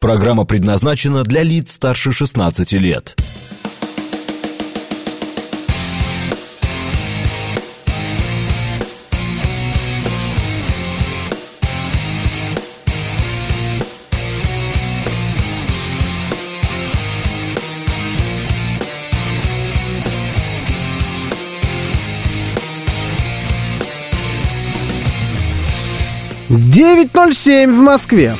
Программа предназначена для лиц старше 16 лет. Девять ноль семь в Москве.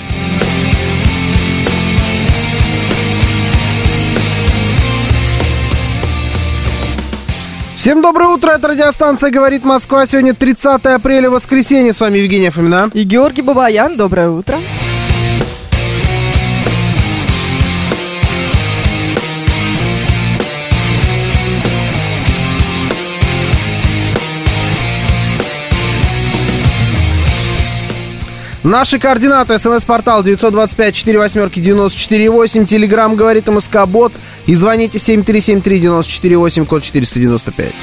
Всем доброе утро, это радиостанция «Говорит Москва». Сегодня 30 апреля, воскресенье. С вами Евгения Фомина. И Георгий Бабаян, доброе утро. Наши координаты. СМС-портал 925-48-94-8. Телеграмм «Говорит МСК-бот». И звоните 7373-94-8, код 495.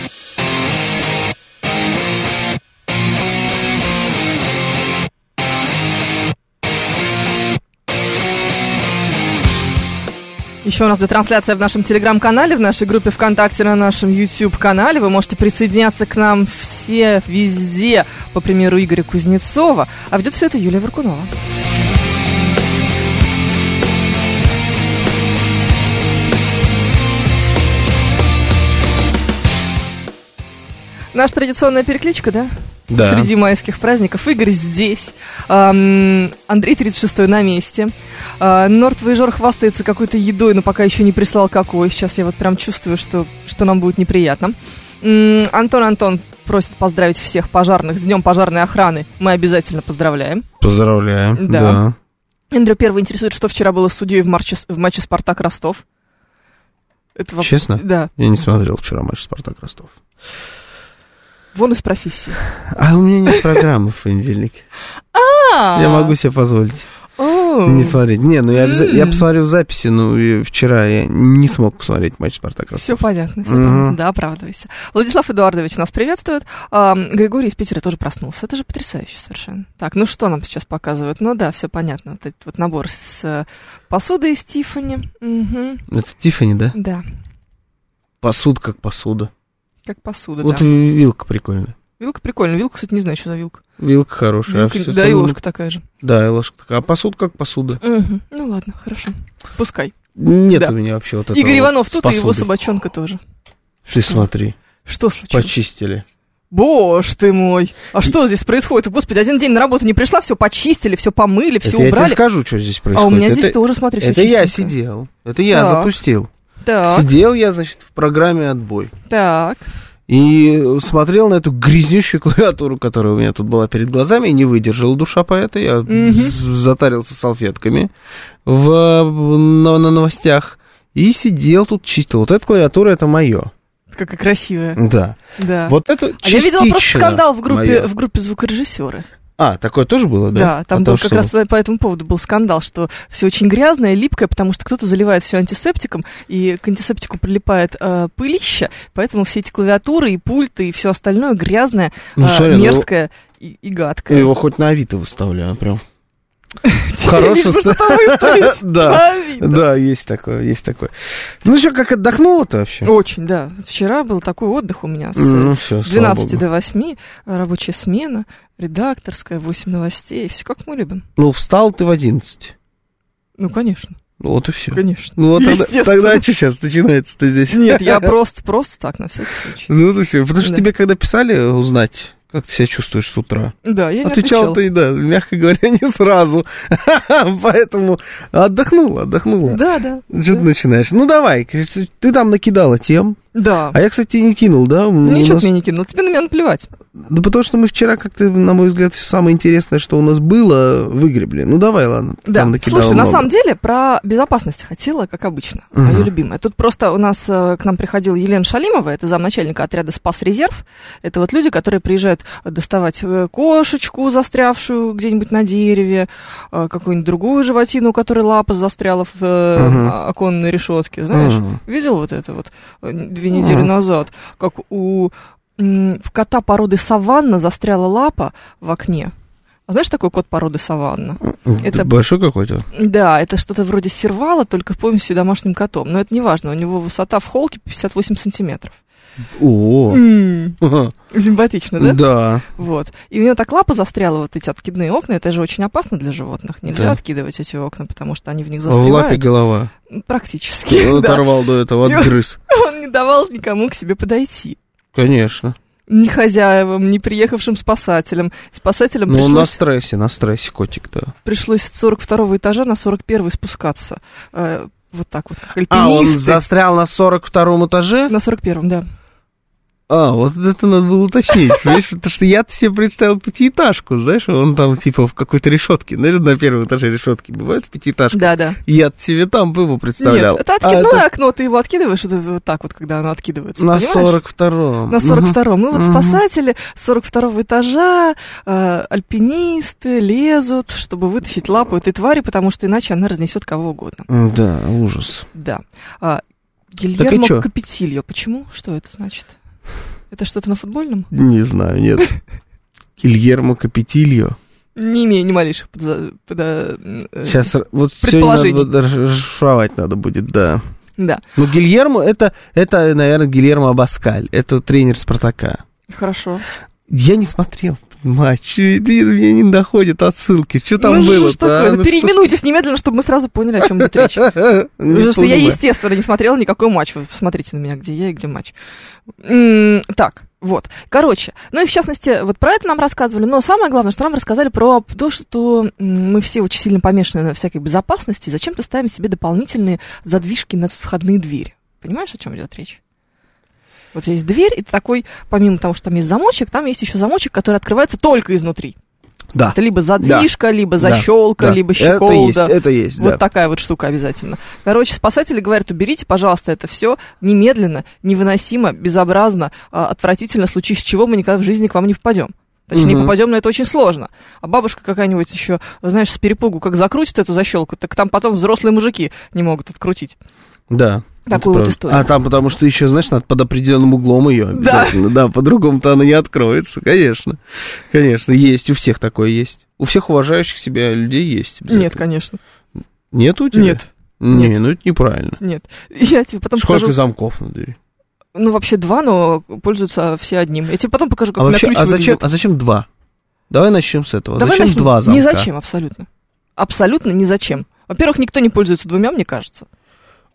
Еще у нас идет трансляция в нашем телеграм-канале, в нашей группе ВКонтакте, на нашем YouTube-канале. Вы можете присоединяться к нам все везде, по примеру Игоря Кузнецова. А ведет все это Юлия Варкунова. Наша традиционная перекличка, да? Да. Среди майских праздников. Игорь здесь. Ам, Андрей 36 на месте. А, Норд Воежор хвастается какой-то едой, но пока еще не прислал какой. Сейчас я вот прям чувствую, что, что нам будет неприятно. М, Антон Антон просит поздравить всех пожарных с Днем пожарной охраны. Мы обязательно поздравляем. Поздравляем. Да. Эндрю первый интересует, что вчера было с судьей в, матче, в матче Спартак Ростов. Это воп- Честно? Да. Я не смотрел вчера матч Спартак Ростов. Вон из профессии. А у меня нет программы в понедельник. Я могу себе позволить не смотреть. Не, ну я, посмотрю в записи, ну и вчера я не смог посмотреть матч Спартак. Все понятно, все понятно. Да, оправдывайся. Владислав Эдуардович нас приветствует. А, Григорий из Питера тоже проснулся. Это же потрясающе совершенно. Так, ну что нам сейчас показывают? Ну да, все понятно. Вот этот вот набор с э, посудой из Тиффани. Мгм. Это Тиффани, да? Да, Посуда как посуда. Как посуда, Вот да. и вилка прикольная. Вилка прикольная. Вилка, кстати, не знаю, что за вилка. Вилка хорошая. а Вилка- всё да, и остальное- ложка такая же. Да, и ложка такая. А посуда как посуда. Мгм. Ну ладно, хорошо. Пускай. Нет Да. у меня вообще вот этого. Игорь Иванов тут, и его собачонка тоже. Ты Что? смотри, Что случилось? почистили. Боже ты мой! А что здесь происходит? Господи, один день на работу не пришла, все почистили, все помыли, все Это я тебе убрали. скажу, что здесь А происходит. у меня здесь это, тоже, смотри, все это я чистенько. сидел. Это я Так. запустил. Так, Сидел я, значит, в программе отбой. так. И смотрел на эту грязнющую клавиатуру, которая у меня тут была перед глазами, и не выдержала душа поэта. Я з- затарился салфетками в, на, на новостях. И сидел тут, чистил. Вот эта клавиатура, это мое. Какая красивая. Да. Да. Вот это а я видела просто скандал в группе, в группе звукорежиссеры. А, такое тоже было, да? Да, там Потому был как что- раз по этому поводу был скандал, что все очень грязное, липкое, потому что кто-то заливает все антисептиком, и к антисептику прилипает э, пылища, поэтому все эти клавиатуры и пульты и все остальное грязное, Ну, э, смотри, ну, мерзкое и, и гадкое. Его хоть на Авито выставляю, прям. Выставить. Да, да, есть такое, есть такое. Ну что, как отдохнула-то вообще? Очень, да. Вчера был такой отдых у меня с, Ну, всё, с слава 12 богу. до 8, рабочая смена, редакторская, 8 новостей, все как мы любим. Ну, встал ты в 11. Ну, конечно, Ну, Вот и все. конечно. Ну, вот тогда, тогда что сейчас начинается-то здесь? Нет, я просто, просто так, на всякий случай. Ну, вот и все. Потому что Да. тебе, когда писали узнать, как ты себя чувствуешь с утра, Да, я не отвечал ты, да, мягко говоря, не сразу. Поэтому отдохнула, отдохнула. Да, да. Что ты начинаешь? Ну, давай, ты там накидала тем. Да. А я, кстати, не кинул, да? Ничего нас- ты мне не кинул, тебе на меня наплевать. Да потому что мы вчера как-то, на мой взгляд, самое интересное, что у нас было, выгребли. Ну давай, ладно. Да, там слушай, на много. самом деле про безопасность хотела, как обычно, Мгм. мое любимое. Тут просто у нас э, к нам приходила Елена Шалимова, это замначальника отряда «Спас резерв». Это вот люди, которые приезжают доставать э, кошечку, застрявшую где-нибудь на дереве, э, какую-нибудь другую животину, у которой лапа застряла в Мгм. оконной решетке, знаешь? Мгм. Видел вот это вот две недели Мгм. назад, как у в кота породы саванна застряла лапа в окне. А знаешь, такой кот породы саванна? Это большой какой-то? Да, это что-то вроде сервала, только полностью домашним котом. Но это не важно, у него высота в холке 58 сантиметров. О, М, Симпатично, да? да. Вот. И у него так лапа застряла, вот эти откидные окна. Это же очень опасно для животных. Нельзя Да. откидывать эти окна, потому что они в них В лапе застревают. голова. Практически. Он да. оторвал до этого, отгрыз. Он не давал никому к себе подойти. Конечно. Ни хозяевам, ни приехавшим спасателям. Спасателям Ну, он на пришлось, стрессе, на стрессе котик, да. пришлось с 42 этажа на 41 спускаться. Э, вот так вот, как А, он альпинисты. застрял на 42 этаже? На 41 да. А, вот это надо было уточнить, понимаешь? Потому что я-то себе представил пятиэтажку, знаешь, он там типа в какой-то решетке. Наверное, на первом этаже решетки бывают пятиэтажки. Да, да. Я себе там бы его представлял. Нет, это А откидное окно, ты его откидываешь вот, это вот так вот, когда оно откидывается. на понимаешь? 42-м. На 42-м. И вот Мгм. спасатели 42-го этажа, э, альпинисты лезут, чтобы вытащить лапу этой твари, потому что иначе она разнесет кого угодно. Да, ужас. Да. А? Гильермо Капетильо. Почему? Что это значит? Это что-то на футбольном? Не знаю, нет. Гильермо Капетильо. Не имею ни малейших подо- э, Сейчас вот сегодня Предположений. надо расшифровать надо будет, да. Да, Ну, Гильермо, это, это, наверное, Гильермо Абаскаль. Это тренер Спартака. хорошо. Я не смотрел матч, мне не доходят отсылки. Что там ну, что ж было-то? такое? а? Ну, переименуйтесь немедленно, чтобы мы сразу поняли, о чем идет речь. что- Потому что я, естественно, не смотрела никакой матч. Вы посмотрите на меня, где я и где матч. Так, вот. Короче, ну и в частности, вот про это нам рассказывали, но самое главное, что нам рассказали про то, что мы все очень сильно помешаны на всякой безопасности, зачем-то ставим себе дополнительные задвижки на входные двери. Понимаешь, о чем идет речь? Вот есть дверь, и ты такой, помимо того, что там есть замочек, там есть еще замочек, который открывается только изнутри. Да. Это либо задвижка, либо Да, защелка, да. либо Это есть, щеколда. это есть, Вот да. такая вот штука обязательно. Короче, спасатели говорят, уберите, пожалуйста, это все немедленно, невыносимо, безобразно, а, отвратительно, в случае с чего мы никогда в жизни к вам не попадем. Точнее, Мгм. попадем, но это очень сложно. А бабушка какая-нибудь еще, знаешь, с перепугу, как закрутит эту защелку, так там потом взрослые мужики не могут открутить. Да. Такую вот историю. А там потому что еще, знаешь, надо под определенным углом ее Да. обязательно. Да, по-другому-то она не откроется, конечно. Конечно, есть, у всех такое есть. У всех уважающих себя людей есть. Нет, конечно. Нет у тебя? Нет, Не, нет. ну это неправильно. нет. Я тебе потом Сколько покажу. замков на двери? Ну, вообще два, но пользуются все одним. Я тебе потом покажу, как А, вообще, ключ а, зачем, выглядит. а зачем два? Давай начнем с этого. Давай зачем начнем. два замка? Ни зачем, абсолютно. Абсолютно ни зачем. Во-первых, никто не пользуется двумя, мне кажется.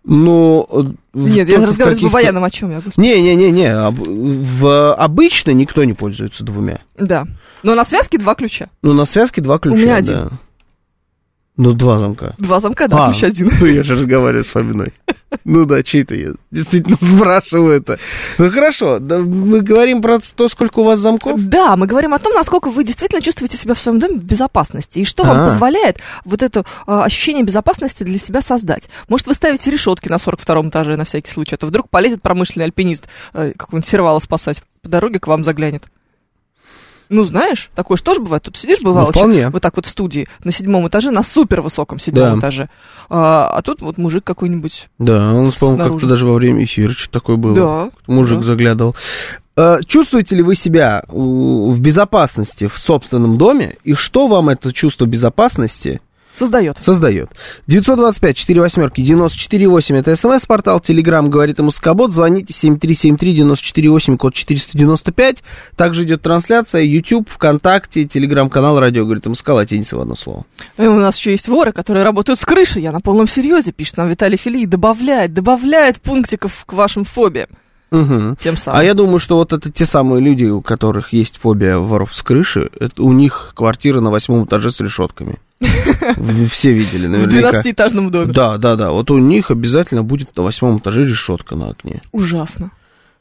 Ну, э, Нет, я разговариваю с Бабаяном о чем я, господи. Не-не-не-не, об- в, обычно никто не пользуется двумя. Да. Но на связке два ключа. Ну, на связке два ключа, меня да. Ну, два замка. Два замка, да, А, ключ один. Ну, я же разговариваю с Фоминой. Ну да, чей-то я действительно спрашиваю это. Ну хорошо, да, мы говорим про то, сколько у вас замков. Да, мы говорим о том, насколько вы действительно чувствуете себя в своем доме в безопасности. И что вам А. позволяет вот это а, ощущение безопасности для себя создать. Может, вы ставите решетки на 42 этаже на всякий случай, а то вдруг полезет промышленный альпинист э, какого-нибудь сервала спасать, по дороге к вам заглянет. Ну, знаешь, такое же тоже бывает. Тут сидишь, бывало, Ну, вполне. вот так вот в студии, на седьмом этаже, на супер высоком седьмом Да. этаже. А, а тут вот мужик какой-нибудь. Да, нас, по-моему, как-то даже во время эфира что-то такое было. Да. Мужик да. заглядывал. Э, Чувствуете ли вы себя в безопасности в собственном доме? И что вам это чувство безопасности Создает. создает. 925 4 восьмерки 94,8 это смс-портал, телеграмм говорит ему Скобот, звоните 7373-94,8, код 495. Также идет трансляция, YouTube, ВКонтакте, телеграм-канал Радио говорит МСК, латиница в одно слово. И у нас еще есть воры, которые работают с крыши. Я на полном серьезе, пишет нам Виталий Фили, и добавляет, добавляет пунктиков к вашим фобиям. Мгм. Тем самым. А я думаю, что вот это те самые люди, у которых есть фобия воров с крыши, это у них квартира на восьмом этаже с решетками. Вы Все видели в наверняка. 12-этажном доме. Да, да, да. Вот у них обязательно будет на восьмом этаже решетка на окне. Ужасно.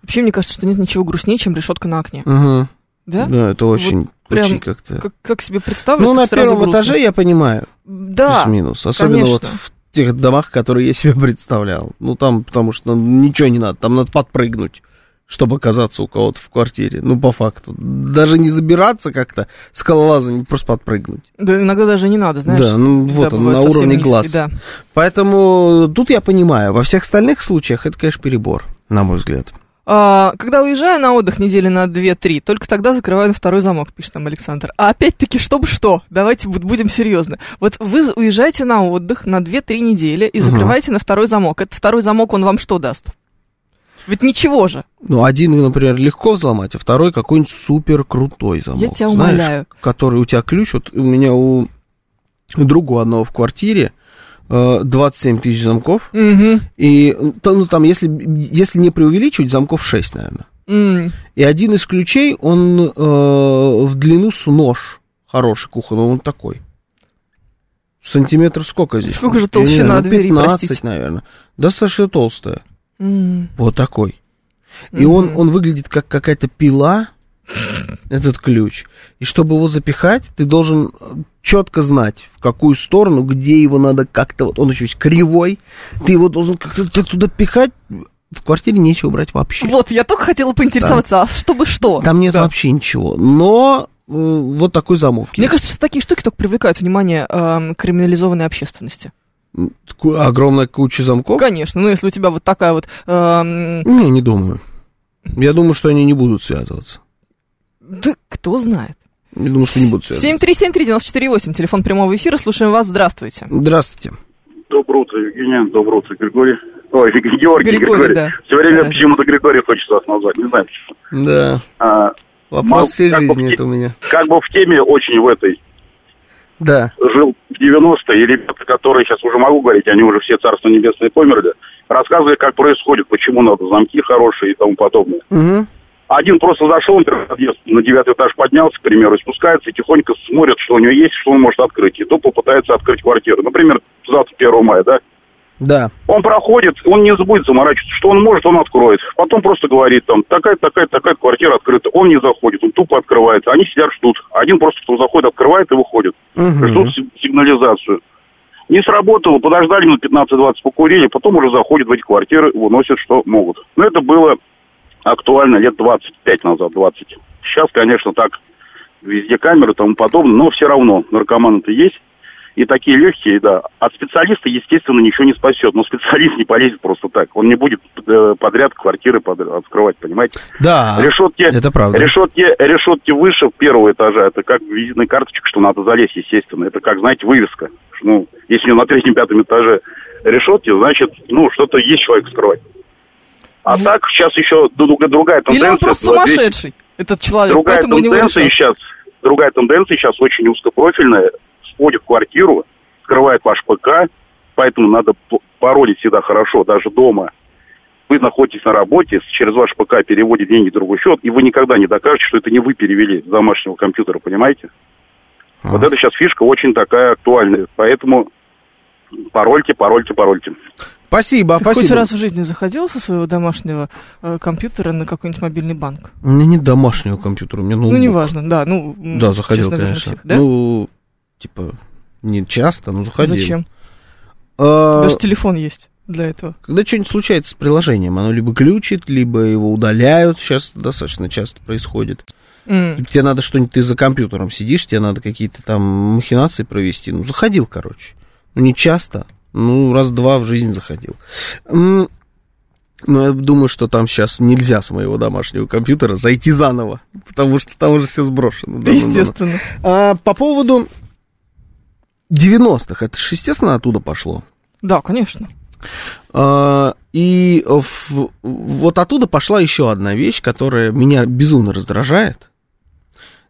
Вообще, мне кажется, что нет ничего грустнее, чем решетка на окне. Угу. Да? Да, это очень, прям очень как-то. Как, как себе представлю, Ну, на первом грустно. этаже я понимаю. Да, Плюс-минус. Особенно вот конечно. в тех домах, которые я себе представлял. Ну, там, потому что ну, ничего не надо. Там надо подпрыгнуть, чтобы оказаться у кого-то в квартире. Ну, по факту. Даже не забираться как-то скалолазами, просто подпрыгнуть. да, иногда даже не надо, знаешь. Да, ну, вот он, на уровне низкий, глаз. Да. Поэтому тут я понимаю. Во всех остальных случаях это, конечно, перебор, на мой взгляд. А, когда уезжаю на отдых недели на 2-3, только тогда закрываю на второй замок, пишет там Александр. А опять-таки, чтобы что? Давайте бу- будем серьезны. Вот вы уезжаете на отдых на 2-3 недели и закрываете на второй замок. Этот второй замок, он вам что даст? Ведь ничего же. Ну, один, например, легко взломать, а второй какой-нибудь супер крутой замок. Я тебя Знаешь, умоляю. который у тебя ключ, вот у меня у друга у одного в квартире э, 27 тысяч замков, Угу. и ну, там, если, если не преувеличивать, замков 6, наверное. И один из ключей, он э, в длину с нож хороший кухонный, он такой. Сантиметров сколько здесь? Сколько же Я не толщина знаю, ну, двери, 15, простите? наверное. Достаточно толстая. Вот такой. И он, он выглядит как какая-то пила, этот ключ. И чтобы его запихать, ты должен четко знать, в какую сторону, где его надо как-то... Вот он еще есть кривой. Ты его должен как-то так туда пихать. В квартире нечего брать вообще. Вот, я только хотела поинтересоваться, а чтобы что? Там нет Да. вообще ничего. Но э, вот такой замок Мне есть. кажется, что такие штуки только привлекают внимание эм, криминализованной общественности. Огромная куча замков? Конечно, ну если у тебя вот такая вот... эм, Не, не думаю. Я думаю, что они не будут связываться. да кто знает. Я думаю, что не будут связываться. 7373948, телефон прямого эфира, слушаем вас, здравствуйте. Здравствуйте. Доброе утро, Евгений. Доброе утро, Григорий. Ой, Георгий, Григорий, Григорий. да. Все время Разница. почему-то Григорий хочется вас назвать, не знаю почему. Да. А, Вопрос Мал- всей бы жизни те- это у меня. как бы в теме очень в этой Да. жил в 90-е, и ребята, которые сейчас уже могу говорить, они уже все царство небесное померли, рассказывали, как происходит, почему надо замки хорошие и тому подобное. Мгм. Один просто зашел например, на девятый этаж поднялся, к примеру, и спускается, и тихонько смотрит, что у него есть, что он может открыть. И то попытается открыть квартиру. Например, завтра 1 мая, да? Да. Он проходит, он не будет заморачиваться, что он может, он откроет. Потом просто говорит там, такая, такая, такая квартира открыта. Он не заходит, он тупо открывается. Они сидят, ждут. Один просто кто заходит, открывает и выходит. Мгм. Ждут си- сигнализацию. Не сработало, подождали минут 15-20, покурили, потом уже заходят в эти квартиры, выносят, что могут. Но это было актуально лет 25 назад, 20. Сейчас, конечно, так, везде камеры и тому подобное, но все равно наркоманы-то есть. И такие легкие, да. От специалиста, естественно, ничего не спасет. Но специалист не полезет просто так. Он не будет э, подряд квартиры открывать, понимаете? Да. решетки, это правда. решетки, решетки выше первого этажа. Это как визитная карточка, что надо залезть, естественно. Это как, знаете, вывеска. Ну, если у него на третьем-пятом этаже решетки, значит, ну, что-то есть человек скрывать. А так, сейчас еще друг- другая Или тенденция. он просто Вот сумасшедший, этот человек, Другая поэтому у него сейчас, другая тенденция сейчас очень узкопрофильная. Входит в квартиру, скрывает ваш ПК, поэтому надо паролить всегда хорошо, даже дома. Вы находитесь на работе, через ваш ПК переводит деньги в другой счет, и вы никогда не докажете, что это не вы перевели с домашнего компьютера, понимаете? Вот это сейчас фишка очень такая актуальная, поэтому парольте, парольте, парольте. Спасибо, Ты хоть спасибо. раз в жизни заходил со своего домашнего э, компьютера на какой-нибудь мобильный банк? У меня нет домашнего компьютера, у меня Ну, ноутбук. неважно, да, ну... Да, заходил, честно конечно. всех, да? Ну, типа, не часто, но заходил. Зачем? А, Даже телефон есть для этого. Когда что-нибудь случается с приложением, оно либо глючит, либо его удаляют. Сейчас достаточно часто происходит. М. Тебе надо что-нибудь, ты за компьютером сидишь, тебе надо какие-то там махинации провести. Ну, заходил, короче. Ну, не часто. Ну, раз-два в жизнь заходил. Но я думаю, что там сейчас нельзя с моего домашнего компьютера зайти заново, потому что там уже все сброшено. Да, естественно. А, по поводу 90-х, это же, естественно, оттуда пошло. Да, конечно. А, И вот оттуда пошла еще одна вещь, которая меня безумно раздражает.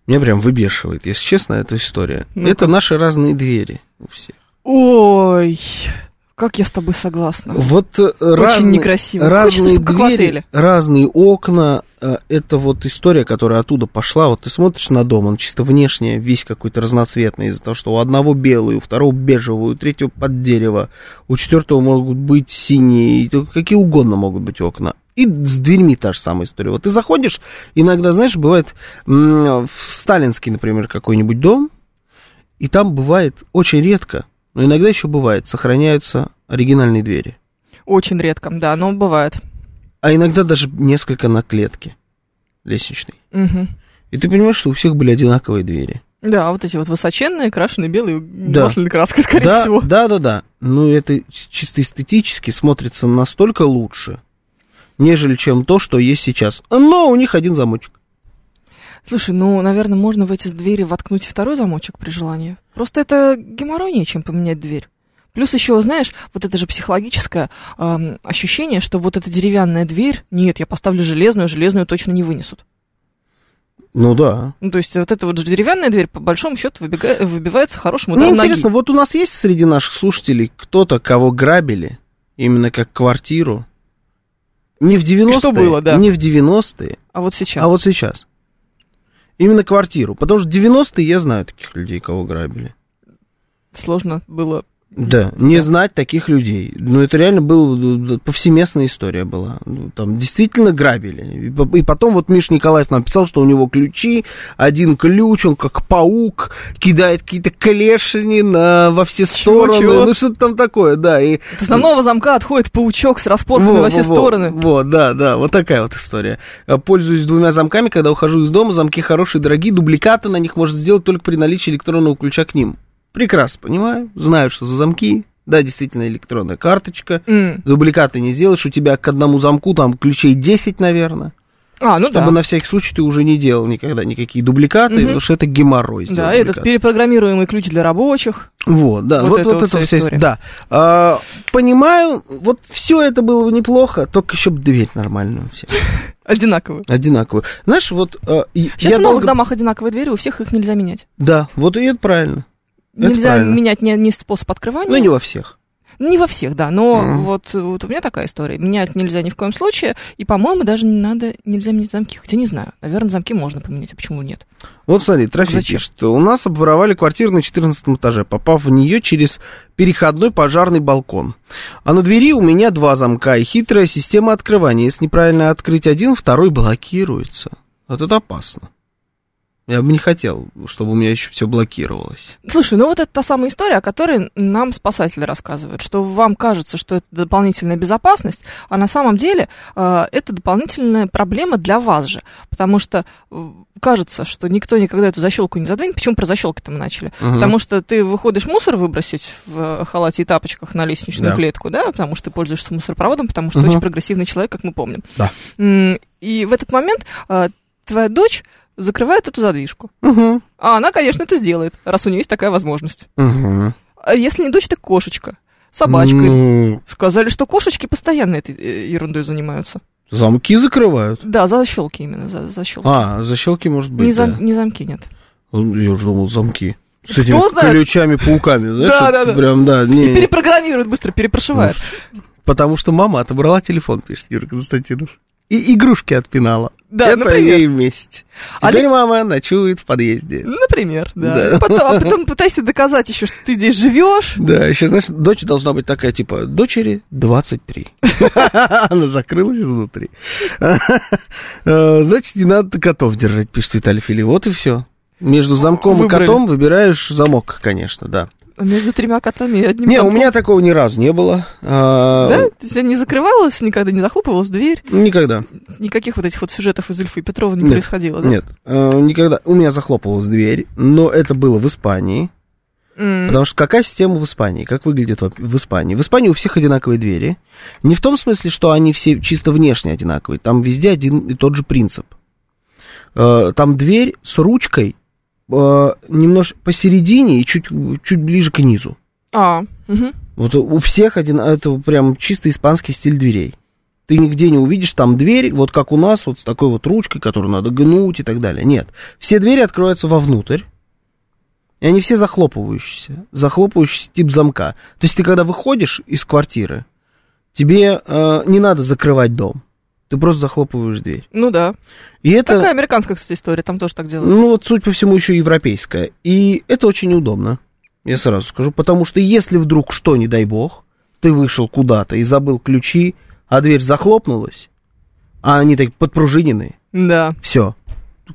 Меня прям выбешивает, если честно, эта история. Ну-ка. Это наши разные двери у всех. Ой, как я с тобой согласна. Вот э, разные, некрасиво. Хочется, разные в двери, разные окна. э, Это вот история, которая оттуда пошла. Вот ты смотришь на дом, он чисто внешне весь какой-то разноцветный из-за того, что у одного белый, у второго бежевый, у третьего под дерево, у четвертого могут быть синие, какие угодно могут быть окна. И с дверьми та же самая история. Вот ты заходишь, иногда, знаешь, бывает в сталинский, например, какой-нибудь дом, и там бывает очень редко, но иногда еще бывает, сохраняются оригинальные двери. Очень редко, да, но бывает. А иногда даже несколько на клетке лестничной. Мгм. И ты понимаешь, что у всех были одинаковые двери. Да, вот эти вот высоченные, крашеные белые, Да. масляной краской, скорее да, всего. да, да, да. Но это чисто эстетически смотрится настолько лучше. нежели чем то, что есть сейчас. Но у них один замочек. Слушай, ну, наверное, можно в эти двери воткнуть второй замочек при желании. Просто это геморройнее, чем поменять дверь. Плюс еще, знаешь, вот это же психологическое эм, ощущение, что вот эта деревянная дверь, нет, я поставлю железную, железную точно не вынесут. Ну да. Ну, то есть вот эта вот же деревянная дверь, по большому счету, выбега- выбивается хорошим Мне ударом ноги. интересно, вот у нас есть среди наших слушателей кто-то, кого грабили, именно как квартиру? Не в 90-е, что было, да. не в 90-е, А вот сейчас. а вот сейчас. Именно квартиру. Потому что в 90-е я знаю таких людей, кого грабили. Сложно было. Да, не знать таких людей. Ну, это реально была повсеместная история была. Ну, Там действительно грабили. И по- И потом вот Миш Николаев написал, что у него ключи, один ключ, он как паук, кидает какие-то клешни на, во все Чего, стороны. чего? Ну, что-то там такое, да. И, От основного замка отходит паучок с распорками Во, во все во, во. стороны. Вот, да, да, вот такая вот история. Э, Пользуюсь двумя замками, когда ухожу из дома, замки хорошие, дорогие, дубликаты на них можно сделать только при наличии электронного ключа к ним. Прекрасно понимаю, знаю, что за замки. Да, действительно, электронная карточка. М. Дубликаты не сделаешь, у тебя к одному замку там ключей 10, наверное. А, ну Чтобы да. на всякий случай ты уже не делал никогда никакие дубликаты, Мгм. потому что это геморрой. Да, этот дубликат. перепрограммируемый ключ для рабочих. Вот, да, Вот вот, это вот, это вся история. Да. А, понимаю, вот все это было бы неплохо, только еще бы дверь нормальную все. Одинаковые. Одинаковую. Знаешь, вот а, Сейчас в новых долго- домах одинаковые двери, у всех их нельзя менять. Да, вот и это правильно. Нельзя правильно. менять ни, ни способ открывания. Но не во всех. Не во всех, да, но Мгм. вот, вот у меня такая история. Менять нельзя ни в коем случае, и, по-моему, даже не надо, нельзя менять замки. Хотя не знаю, наверное, замки можно поменять, а почему нет? Вот смотри, Трофей пишет, у нас обворовали квартиру на 14 этаже, попав в нее через переходной пожарный балкон. А на двери у меня два замка и хитрая система открывания. Если неправильно открыть один, второй блокируется. Вот это опасно. Я бы не хотел, чтобы у меня еще все блокировалось. Слушай, ну вот это та самая история, о которой нам спасатели рассказывают, что вам кажется, что это дополнительная безопасность, а на самом деле э, это дополнительная проблема для вас же, потому что э, кажется, что никто никогда эту защелку не задвинет. Почему про защелки-то мы начали? Мгм. Потому что ты выходишь мусор выбросить в э, халате и тапочках на лестничную Да. клетку, да, потому что ты пользуешься мусоропроводом, потому что Мгм. очень прогрессивный человек, как мы помним. Да. И в этот момент э, твоя дочь закрывает эту задвижку. Угу. А она, конечно, это сделает, раз у нее есть такая возможность. Угу. А если не дочь, так кошечка. Собачка. Ну, Сказали, что кошечки постоянно этой э, ерундой занимаются. замки закрывают. Да, защелки именно, за, защелки. А, защелки может быть. не, да. зам- не замки, нет. Ну, Я уже думал, замки. С Кто этими знает? ключами-пауками, знаешь? Да, да, да. Прям, да, не, И перепрограммируют быстро, перепрошивают. Потому что мама отобрала телефон, пишет Юрий Константинов. И игрушки отпинала. Да, Это например. ей месть. А Теперь мама ночует в подъезде. Например, да. Да. Потом, а потом пытайся доказать еще, что ты здесь живешь. Да, еще, знаешь, дочь должна быть такая, типа, дочери 23. Она закрылась изнутри. Э, Значит, не надо котов держать, пишет Виталий Фили. Вот и все. Между замком и котом выбираешь замок, конечно, да. Между тремя котами и одним Не, у замком. меня такого ни разу не было. А, Да? То есть не закрывалась никогда, не захлопывалась дверь? Никогда. Никаких вот этих вот сюжетов из Ильфа и Петрова не Нет, происходило, да? Нет, э, никогда. У меня захлопывалась дверь, но это было в Испании. М. Потому что какая система в Испании? Как выглядит в в Испании? В Испании у всех одинаковые двери. Не в том смысле, что они все чисто внешне одинаковые. Там везде один и тот же принцип. Э, Там дверь с ручкой э, немножко посередине и чуть, чуть ближе к низу. А, мгм. Вот у всех один, это прям чисто испанский стиль дверей. Ты нигде не увидишь там дверь, вот как у нас, вот с такой вот ручкой, которую надо гнуть и так далее. Нет. Все двери откроются вовнутрь, и они все захлопывающиеся. Захлопывающийся тип замка. То есть ты когда выходишь из квартиры, тебе э, не надо закрывать дом. Ты просто захлопываешь дверь. Ну да. И это, Такая американская, кстати, история, там тоже так делают. ну вот, судя по всему, еще европейская. И это очень удобно, я сразу скажу. Потому что если вдруг что, не дай бог, ты вышел куда-то и забыл ключи, а дверь захлопнулась, а они так подпружиненные, Да. все.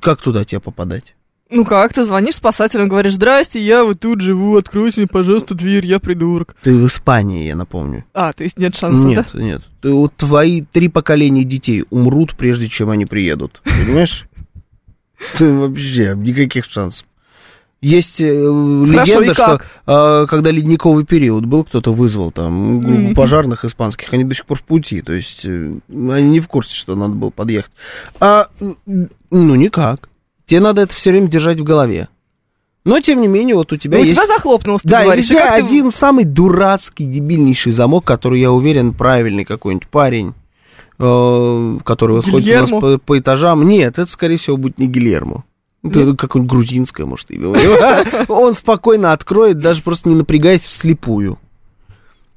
Как туда тебе попадать? Ну как, ты звонишь спасателям, говоришь, здрасте, я вот тут живу, откройте мне, пожалуйста, дверь, я придурок. Ты в Испании, я напомню. А, то есть нет шансов, нет, да? нет. Ты, вот твои три поколения детей умрут, прежде чем они приедут. Понимаешь? Ты вообще никаких шансов. Есть э, Хорошо, легенда, что э, когда ледниковый период был, кто-то вызвал там группу пожарных испанских, они до сих пор в пути, то есть э, они не в курсе, что надо было подъехать. А, ну, никак. Тебе надо это все время держать в голове. Но, тем не менее, вот у тебя Ну, у есть... тебя захлопнулось, ты Да, говоришь. Везде как ты- один самый дурацкий, дебильнейший замок, который, я уверен, правильный какой-нибудь парень, э, который вот ходит у нас по, по этажам. Нет, это, скорее всего, будет не Гильермо. Это какое-нибудь грузинское, может, имя. у. Он спокойно откроет, даже просто не напрягаясь вслепую.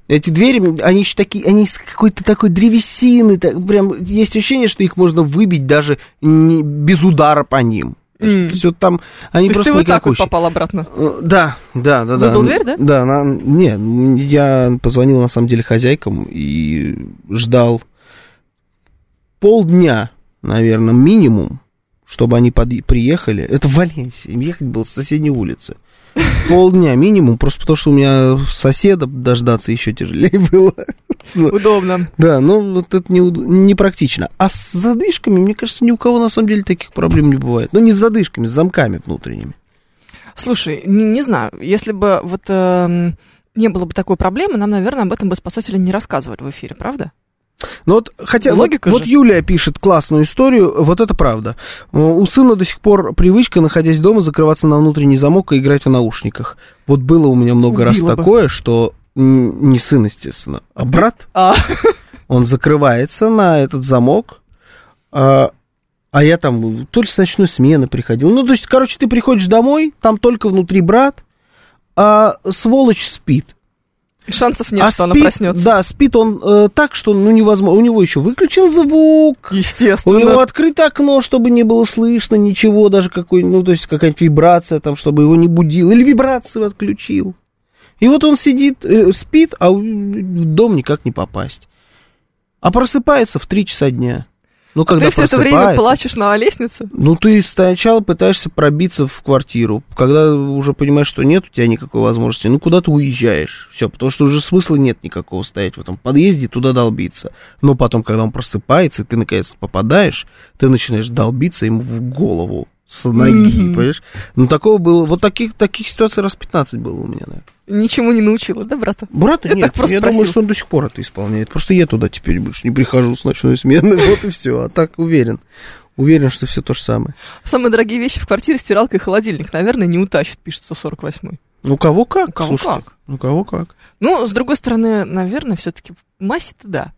Эти двери, они еще такие, они из какой-то такой древесины, так, прям есть ощущение, что их можно выбить даже не- без удара по ним. М. Все там, они То есть просто ты вот так вот попал обратно? Э, Да, да, да, да. Выбил дверь, да? Да, на, не, я позвонил на самом деле хозяйкам и ждал полдня, наверное, минимум, чтобы они подъ- приехали. Это в Валенсии, им ехать было с соседней улицы. Полдня минимум, просто потому что у меня соседа дождаться еще тяжелее было. Удобно. Да, ну вот это не, непрактично. А с задвижками, мне кажется, ни у кого на самом деле таких проблем не бывает. Ну, не с задвижками, с замками внутренними. Слушай, не, не знаю, если бы вот эм, не было бы такой проблемы, нам, наверное, об этом бы спасатели не рассказывали в эфире, правда? Ну вот, хотя, вот, Логика вот же. Юлия пишет классную историю, вот это правда. Э, У сына до сих пор привычка, находясь дома, закрываться на внутренний замок и играть в наушниках. Вот было у меня много раз Убило бы. такое, что не сын, естественно, а брат, А, он закрывается на этот замок, а, а я там то ли с ночной смены приходил. Ну, то есть, короче, ты приходишь домой, там только внутри брат, а сволочь спит. Шансов нет, а что она спит- проснется. Да, спит он э, так, что ну невозможно. У него еще выключил звук. Естественно. У него открыто окно, чтобы не было слышно ничего, даже какой, ну, то есть какая-нибудь вибрация там, чтобы его не будил. Или вибрацию отключил. И вот он сидит, э, спит, а в дом никак не попасть. А просыпается в 3 часа дня. Ну, когда Ты все это время плачешь на лестнице? ну, ты сначала пытаешься пробиться в квартиру. Когда уже понимаешь, что нет у тебя никакой возможности, ну, куда ты уезжаешь. Все, потому что уже смысла нет никакого стоять в этом подъезде, туда долбиться. Но потом, когда он просыпается, и ты, наконец, попадаешь, ты начинаешь долбиться ему в голову с ноги, Мгм. понимаешь? Ну, такого было... Вот таких, таких ситуаций раз 15 было у меня, наверное. Ничему не научила, да, брата? Брата Я нет, так просто я думаю, спросила. что он до сих пор это исполняет. Просто я туда теперь больше не прихожу с ночной смены, вот и все. А так уверен. Уверен, что все то же самое. Самые дорогие вещи в квартире стиралка и холодильник, наверное, не утащит, пишет 148-й. Ну, у кого как, У кого слушайте. как. У кого как. Ну, с другой стороны, наверное, все-таки в массе-то да.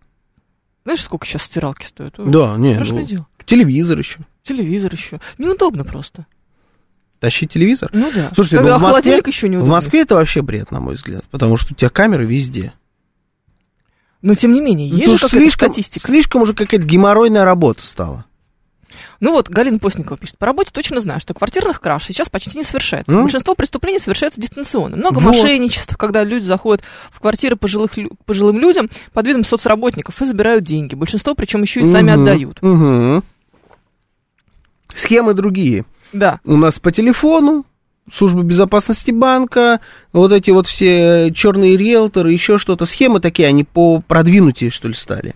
Знаешь, сколько сейчас стиралки стоят? Да, не, Страшное ну, дело. телевизор еще. Телевизор еще. Неудобно просто. Тащить телевизор? Ну да. Слушайте, Когда ну, в Москве- холодильник еще В неудобно. Москве это вообще бред, на мой взгляд, потому что у тебя камеры везде. Но тем не менее, Ну, есть то же какая-то слишком, статистика. слишком уже какая-то геморройная работа стала. Ну вот, Галина Постникова пишет. По работе точно знаю, что квартирных краж сейчас почти не совершается. Ну. Большинство преступлений совершается дистанционно. Много Вот. мошенничеств, когда люди заходят в квартиры пожилых, пожилым людям под видом соцработников и забирают деньги. Большинство причем еще и сами Мгм, отдают. мгм. Схемы другие. Да. У нас по телефону, служба безопасности банка, вот эти вот все черные риэлторы, еще что-то. Схемы такие, они по продвинутее, что ли, стали.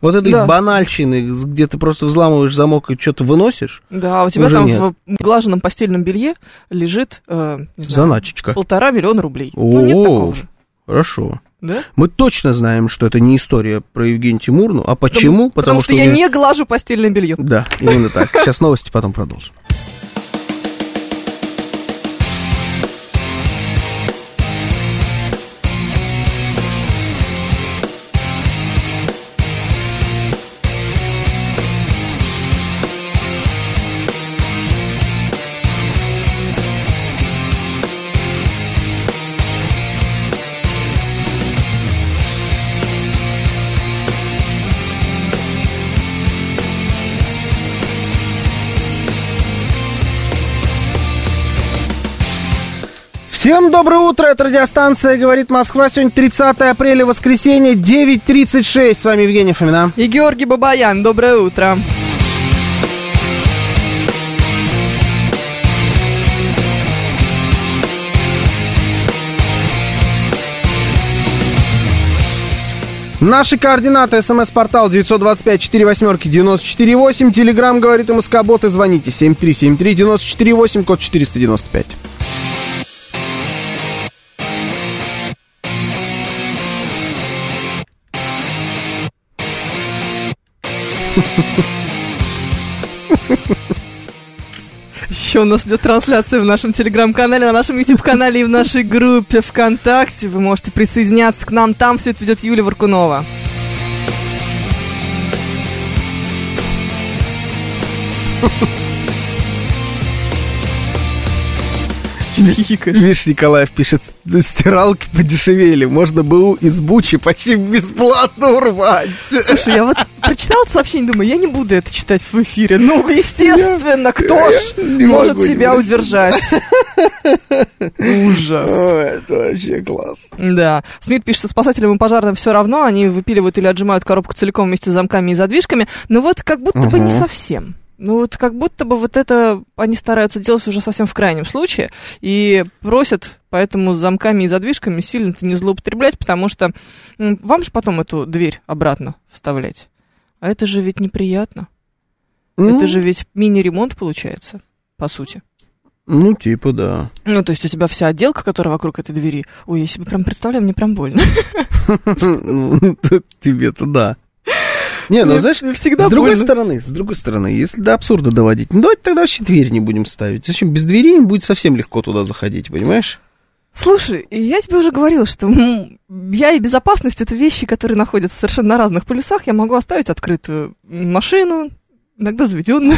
Вот этой Да. банальщины, где ты просто взламываешь замок и что-то выносишь, Да, у тебя там нет. в глаженном постельном белье лежит э, знаю, заначечка. полтора миллиона рублей. Ну, нет О. такого же. Хорошо. Да? Мы точно знаем, что это не история про Евгению Тимурну. А почему? Потому, что, у я не глажу постельное белье. Да, именно так. Сейчас новости, потом продолжим. Всем доброе утро, это радиостанция «Говорит Москва». Сегодня 30 апреля, воскресенье, 9.36. С вами Евгений Фомина. И Георгий Бабаян, доброе утро. Наши координаты. СМС-портал 925-48-94-8. Телеграмм «Говорит МСК-бот» и звоните 7373-94-8, код 495. Еще у нас идет трансляция в нашем телеграм-канале, на нашем YouTube-канале и в нашей группе ВКонтакте. Вы можете присоединяться к нам. Там все это ведет Юлия Варкунова. Хихикаешь. Видишь, Николаев пишет, стиралки подешевели, можно было из Бучи почти бесплатно урвать. Слушай, я вот прочитала это сообщение, думаю, я не буду это читать в эфире. Ну, естественно, кто ж Я может могу, себя удержать? Ужас. Ой, это вообще класс. Да. Смит пишет, что спасателям и пожарным все равно, они выпиливают или отжимают коробку целиком вместе с замками и задвижками, но вот как будто бы не совсем. Ну вот как будто бы вот это они стараются делать уже совсем в крайнем случае и просят поэтому с замками и задвижками сильно-то не злоупотреблять, потому что м, вам же потом эту дверь обратно вставлять. А это же ведь неприятно. Ну, Это же ведь мини-ремонт получается, по сути. Ну, типа, да. Ну, то есть у тебя вся отделка, которая вокруг этой двери. Ой, я себе прям представляю, мне прям больно. Ну, Тебе-то да. Не, ну знаешь, всегда с другой больно. стороны, с другой стороны, если до абсурда доводить, ну давайте тогда вообще дверь не будем ставить. Зачем? Без двери им будет совсем легко туда заходить, понимаешь? Слушай, я тебе уже говорила, что я и безопасность это вещи, которые находятся совершенно на разных полюсах. Я могу оставить открытую машину, иногда заведенную.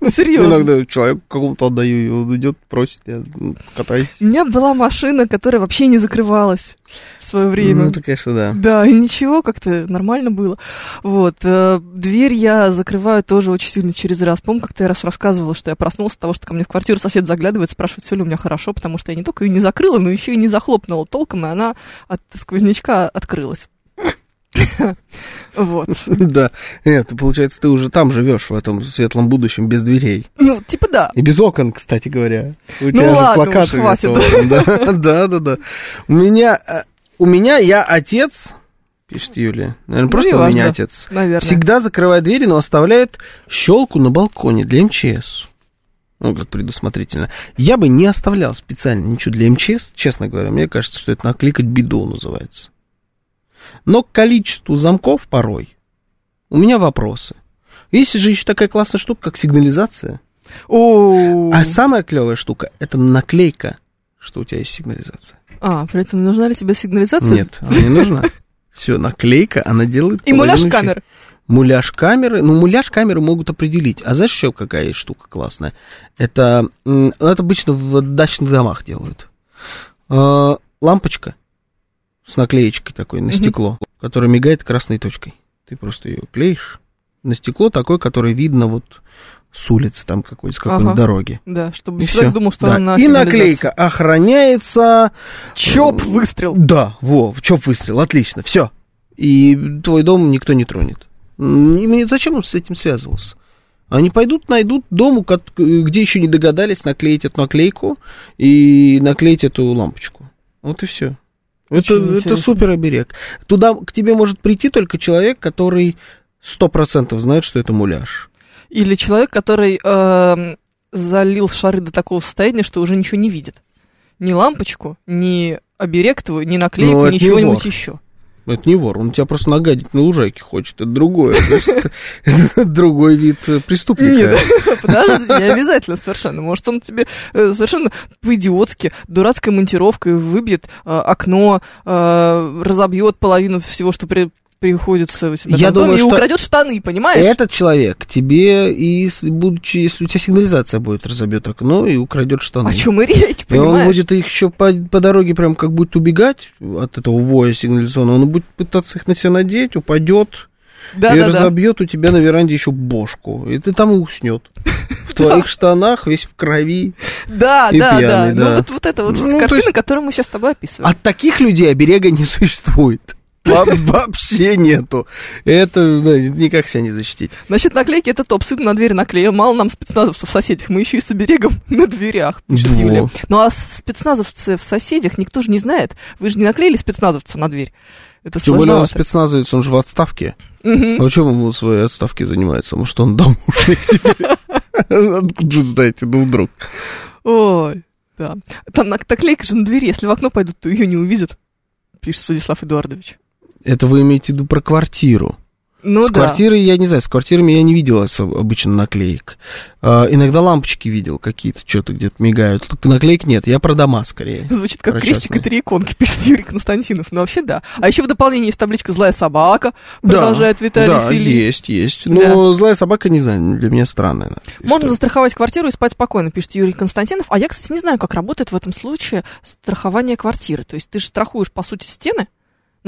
Ну, серьезно. Иногда человеку какому-то отдаю, и он идет, просит, я ну, катаюсь. У меня была машина, которая вообще не закрывалась в свое время. Ну, это, конечно, да. Да, и ничего, как-то нормально было. Вот, э, дверь я закрываю тоже очень сильно через раз. Помню, как-то я раз рассказывала, что я проснулась от того, что ко мне в квартиру сосед заглядывает, спрашивает, все ли у меня хорошо, потому что я не только ее не закрыла, но еще и не захлопнула толком, и она от сквознячка открылась. Вот. Да. Нет, получается, ты уже там живешь, в этом светлом будущем, без дверей. Ну, типа да. И без окон, кстати говоря. У Ну ладно уж, хватит. Да, да, да. У меня, э, у меня я отец, пишет Юлия. Наверное, просто у меня отец. Наверное. Всегда закрывает двери, но оставляет щелку на балконе для МЧС. Ну, как предусмотрительно. Я бы не оставлял специально ничего для МЧС, честно говоря. Мне кажется, что это накликать беду называется. Но к количеству замков порой у меня вопросы. Есть же еще такая классная штука, как сигнализация. О, А самая клевая штука это наклейка, что у тебя есть сигнализация. а, при этом нужна ли тебе сигнализация? Нет, она не нужна. Все, наклейка, она делает... И муляж камер. Муляж камеры, ну, муляж камеры могут определить. А знаешь, еще какая есть штука классная? Это, ну, это обычно в дачных домах делают. Э, лампочка с наклеечкой такой на стекло, которая мигает красной точкой. Ты просто ее клеишь на стекло такое, которое видно вот с улицы, там какой-то, с какой-нибудь Ага. дороги. Да, чтобы И человек всё. думал, что Да. он на И наклейка охраняется Чоп, выстрел. да, во, чоп выстрел, отлично, все. И твой дом никто не тронет. И мне зачем он с этим связывался? Они пойдут, найдут дом, у кот- где еще не догадались наклеить эту наклейку и наклеить эту лампочку. Вот и все. Это, Очень это интересно. супер оберег. Туда к тебе может прийти только человек, который сто процентов знает, что это муляж. Или человек, который эм, залил шары до такого состояния, что уже ничего не видит. Ни лампочку, ни оберег твой, ни наклейку, Ну, это ни не чего-нибудь вор. еще. Это не вор, он тебя просто нагадить на лужайке хочет. Это другое. другой вид э, преступника. Подожди, не обязательно совершенно. Может, он тебе э, совершенно по-идиотски, дурацкой монтировкой выбьет э, окно, разобьет половину всего, что приходится у себя Я в доме, думаю, и украдет штаны, понимаешь? Этот человек тебе, и будучи, если у тебя сигнализация будет, разобьет окно и украдет штаны. О чем и речь, и он понимаешь? будет их еще по, по дороге прям как будет убегать от этого воя сигнализационного, он будет пытаться их на себя надеть, упадет да, и да, да. разобьет у тебя на веранде еще бошку. И ты там и уснет. В твоих штанах, весь в крови. Да, да, да. Ну, да. вот, вот это вот Ну, картина, которую мы сейчас с тобой описываем. От таких людей оберега не существует. Во- Вообще нету. Это да, никак себя не защитить. Насчет наклейки это топ. Сын на дверь наклеил. Мало нам спецназовцев в соседях. Мы еще и с оберегом на дверях, пишет Во. Юлия. Ну а спецназовцы в соседях никто же не знает. Вы же не наклеили спецназовца на дверь. Это Тем более он спецназовец, он же в отставке. Мгм. А чем он своей отставке занимается? Может, он домушник теперь? Откуда вы знаете, ну вдруг. Ой, да. Там нак- наклейка же на двери. Если в окно пойдут, то ее не увидят. Пишет Владислав Эдуардович. Это вы имеете в виду про квартиру. Ну с да. квартирой, я не знаю, с квартирами я не видел обычно наклеек. А, иногда лампочки видел какие-то, что-то где-то мигают. Только наклеек нет, я про дома скорее. Звучит как крестик и три иконки, пишет Юрий Константинов. Ну, вообще, да. А еще в дополнение есть табличка «Злая собака», Да, продолжает Виталий да, Филипп. есть, есть. Но злая собака, не знаю, для меня странная. Можно история. застраховать квартиру и спать спокойно, пишет Юрий Константинов. А я, кстати, не знаю, как работает в этом случае страхование квартиры. То есть ты же страхуешь, по сути, стены,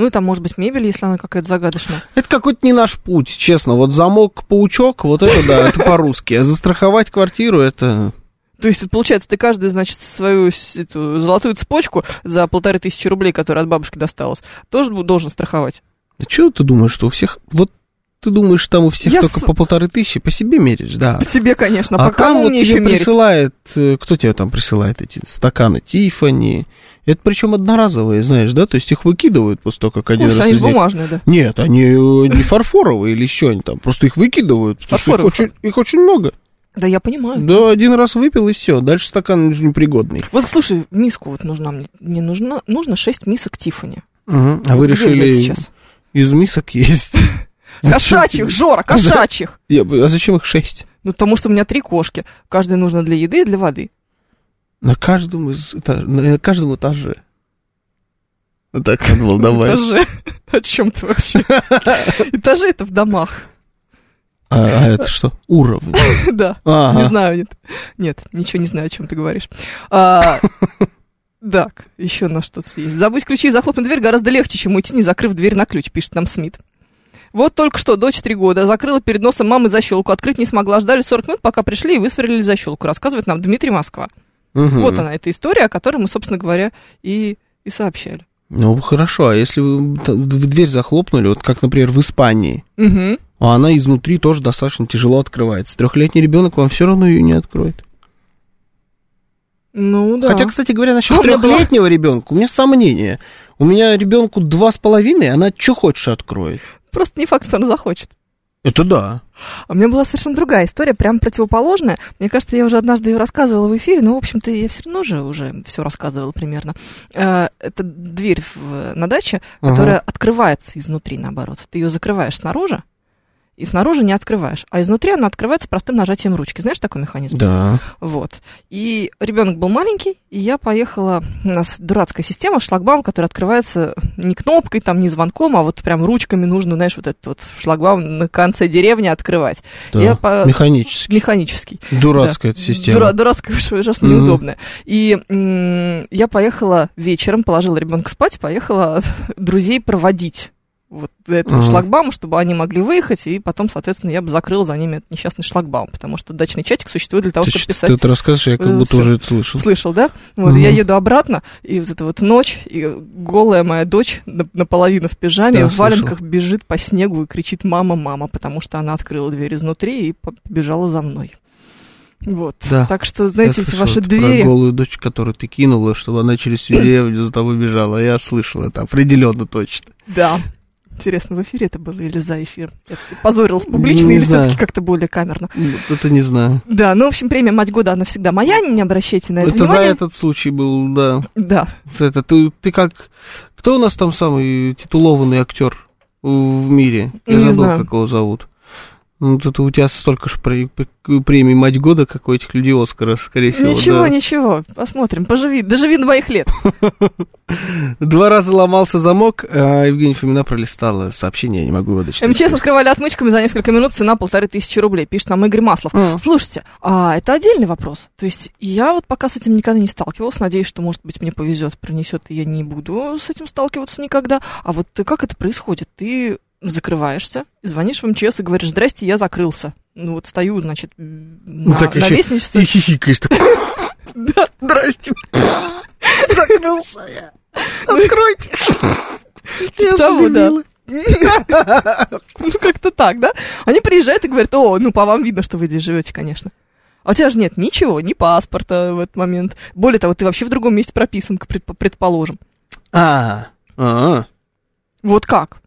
ну и там, может быть, мебель, если она какая-то загадочная. Это какой-то не наш путь, честно. Вот замок-паучок, вот это да, это по-русски. А застраховать квартиру, это... То есть, получается, ты каждую, значит, свою эту золотую цепочку за полторы тысячи рублей, которая от бабушки досталась, тоже должен страховать. Да что ты думаешь, что у всех... Вот ты думаешь, там у всех Я только с- по полторы тысячи? По себе меришь, да. По себе, конечно. А по кому там вот мне тебе еще присылает... э, Кто тебе там присылает эти стаканы? Тифани. Это причем одноразовые, знаешь, да? То есть их выкидывают после того, как один Вкус, раз они же бумажные, да. Нет, они э, не фарфоровые или еще они там. Просто их выкидывают. Потому что их очень, их очень много. Да, я понимаю. Да, один раз выпил и все. Дальше стакан непригодный. Вот, слушай, миску вот нужна мне. Мне нужно, нужно 6 мисок Тифани. Мгм. А вы Где взять решили сейчас? из мисок есть? Кошачьих, Жора, кошачьих! А зачем их шесть? Ну, потому что у меня три кошки. Каждая нужна для еды и для воды. На каждом из эта- на каждом этаже. Вот так надо было давай. Этажи. О чем ты вообще? Этажи это в домах. А, а это что? Уровень. Да. Не знаю, нет. Нет, ничего не знаю, о чем ты говоришь. А, Так, еще на что тут есть. Забыть ключи и захлопнуть дверь гораздо легче, чем уйти, не закрыв дверь на ключ, пишет нам Смит. Вот только что, дочь три года, закрыла перед носом мамы защелку, открыть не смогла, ждали 40 минут, пока пришли и высверлили защелку, рассказывает нам Дмитрий Москва. Мгм. Вот она, эта история, о которой мы, собственно говоря, и, и сообщали. Ну, хорошо, а если вы дверь захлопнули, вот как, например, в Испании, Угу. а она изнутри тоже достаточно тяжело открывается. Трехлетний ребенок вам все равно ее не откроет. Ну да. Хотя, кстати говоря, насчет была- трехлетнего ребенка, у меня сомнения. У меня ребенку два с половиной, она что хочешь откроет. Просто не факт, что она захочет. Это да. А у меня была совершенно другая история, прям противоположная. Мне кажется, я уже однажды ее рассказывала в эфире, но, в общем-то, я все равно же уже все рассказывала примерно. Э, Это дверь в- на даче, Ага. которая открывается изнутри, наоборот. Ты ее закрываешь снаружи, и снаружи не открываешь. А изнутри она открывается простым нажатием ручки. Знаешь такой механизм? Да. Вот. И ребенок был маленький, и я поехала. У нас дурацкая система, шлагбаум, который открывается не кнопкой, там, не звонком, а вот прям ручками нужно, знаешь, вот этот вот шлагбаум на конце деревни открывать. да. Я по- Механически. Механический. Дурацкая эта система. Дура- дурацкая, уж ужасно Мгм. неудобная. И м, я поехала вечером, положила ребенка спать, поехала друзей проводить вот этого Ага. шлагбаума, чтобы они могли выехать, и потом, соответственно, я бы закрыла за ними этот несчастный шлагбаум, потому что дачный чатик существует для того, Ты, чтобы что- писать ты это рассказываешь, я как Э, будто уже это слышал. Слышал, да? Вот, Мгм. я еду обратно, и вот эта вот ночь, и голая моя дочь на- наполовину в пижаме, Да, в валенках бежит по снегу и кричит «мама, мама», потому что она открыла дверь изнутри и побежала за мной. Вот. Да. Так что, знаете, Я эти слышал ваши двери... Про голую дочь, которую ты кинула, чтобы она через деревню за тобой бежала. Я слышал это определенно точно. Да. Интересно, в эфире это было или за эфир? Позорилась публично Не или все-таки как-то более камерно? Вот это не знаю. Да, ну, в общем, премия «Мать года», она всегда моя, не обращайте на это, это за внимания. этот случай был, да. Да. За это ты, ты как... Кто у нас там самый титулованный актер в мире? Я Не забыл, знаю. как его зовут. Ну, тут у тебя столько же пре- пре- премий «Мать года», как у этих людей Оскара, скорее всего. Ничего, да. ничего, посмотрим, поживи, доживи до моих лет. Два раза ломался замок, а Евгения Фомина пролистала сообщение, я не могу его дочитать. МЧС открывали отмычками за несколько минут, цена полторы тысячи рублей, пишет нам Игорь Маслов. А. Слушайте, а это отдельный вопрос. То есть я вот пока с этим никогда не сталкивалась, надеюсь, что, может быть, мне повезет, пронесет, и я не буду с этим сталкиваться никогда. А вот как это происходит? Ты закрываешься, звонишь в МЧС и говоришь, здрасте, я закрылся. Ну вот стою, значит, на, так на еще лестнице. И хихикаешь так. Да. Здрасте. Закрылся я. Откройте. Типа того, да. Ну, как-то так, да? Они приезжают и говорят, о, ну, по вам видно, что вы здесь живете, конечно. А у тебя же нет ничего, ни паспорта в этот момент. Более того, ты вообще в другом месте прописан, предположим. А, а, Вот как?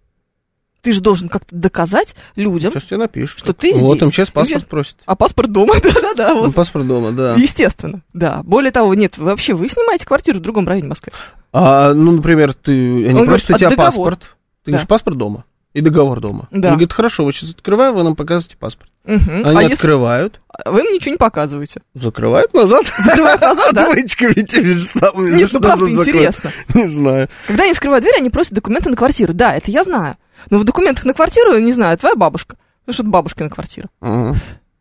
Ты же должен как-то доказать людям, сейчас тебе напишешь. Что ты Вот здесь. МЧС паспорт просит. а паспорт дома, да-да-да, Ну, вот. паспорт дома, да. Естественно, да. Более того, нет, вы вообще вы снимаете квартиру в другом районе Москвы. А, ну, например, ты, они Он просят у говорит, тебя «А договор?» паспорт. Ты Да. говоришь, паспорт дома. И договор дома. Да. Он говорит, хорошо, мы сейчас открываем, вы нам показываете паспорт. Мгм. Они А если открывают, вы им ничего не показываете? закрывают назад. Закрывают назад, да? Отмычками теми же самыми. Нет, ну правда интересно. Не знаю. Когда они вскрывают дверь, они просят документы на квартиру. Да, это я знаю. Но в документах на квартиру, не знаю, твоя бабушка. Ну, что-то бабушкина квартира. Ага.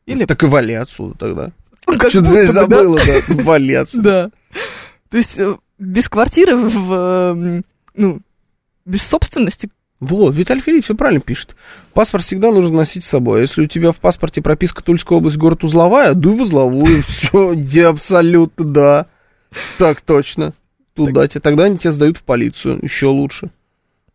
Или... Так и вали отсюда тогда. Ну, как Что-то здесь бы, да? забыла, да. Вали отсюда. Да. То есть э, без квартиры в, э, ну, без собственности. Вот, Виталий Филипп все правильно пишет. Паспорт всегда нужно носить с собой. Если у тебя в паспорте прописка Тульская область, город Узловая, дуй в Узловую. Все, где абсолютно, да. Так точно. Туда тебе. Тогда они тебя сдают в полицию. Еще лучше.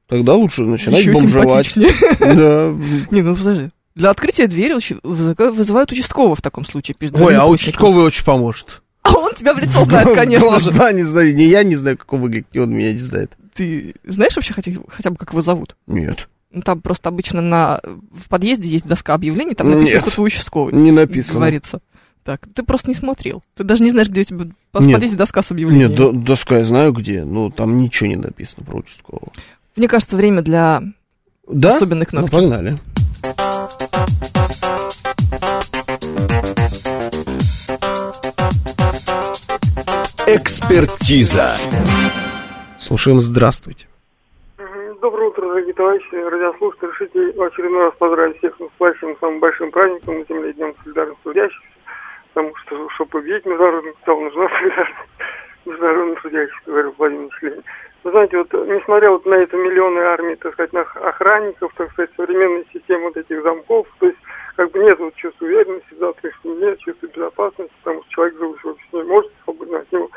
Тогда лучше начинать еще бомжевать. Да. Не, ну подожди. Для открытия двери вызывают участкового в таком случае. Ой, а участковый очень поможет. А он тебя в лицо знает, конечно. Глаза не знаю. Не я не знаю, как он выглядит, и он меня не знает. Ты знаешь вообще хотя, хотя бы, как его зовут? Нет, Ну, там просто обычно на, в подъезде есть доска объявлений, там написано, Нет. кто твой участковый. не написано. Говорится. Так, ты просто не смотрел. Ты даже не знаешь, где у тебя в Нет. подъезде доска с объявлением. Нет, до- доска я знаю где, но там ничего не написано про участкового. Мне кажется, время для Да? особенной Ну, кнопки. погнали. Экспертиза. Слушаем, здравствуйте. Доброе утро, дорогие товарищи, радиослушатели. Решите в очередной раз поздравить всех с наступающим самым большим праздником на Земле, Днем солидарности трудящихся. Потому что, чтобы победить международный капитал, нужна солидарность международно трудящихся, говорил Владимир Ленин. Вы знаете, вот несмотря вот на это миллионы армии, так сказать, на охранников, так сказать, современной системы вот этих замков, то есть как бы нет вот чувства уверенности в завтрашнем дне, чувства безопасности, потому что человек, живущий в обществе, не может свободно от него.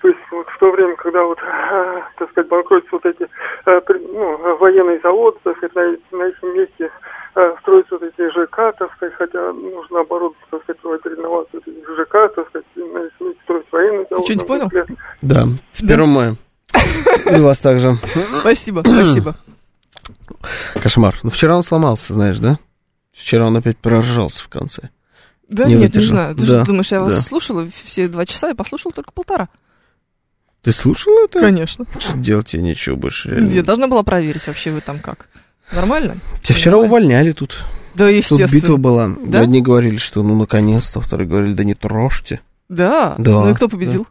То есть вот в то время, когда вот, а, так сказать, банкротятся вот эти при- ну, военные заводы, так сказать, на, на их месте а, строятся вот эти ЖК, так сказать, хотя нужно наоборот, так сказать, проводить реновацию этих ЖК, так сказать, на их месте строить военные заводы. что-нибудь на мой понял? Да, с первым мая. И вас также. Спасибо, спасибо. Кошмар. Ну, вчера он сломался, знаешь, да? Вчера он опять проржался в конце. Да, Не нет, не выдержал. знаю. Ты Да, что думаешь, я вас да. слушала все два часа, я послушала только полтора. Ты слушал это? Конечно. Делать тебе нечего больше. реально. Я должна была проверить вообще вы там как. Нормально? Тебя вчера Нормально. увольняли тут. Да, Тут естественно. битва была. Да? Одни говорили, что ну наконец-то, вторые говорили, да не трожьте. Да. Да, Ну и кто победил?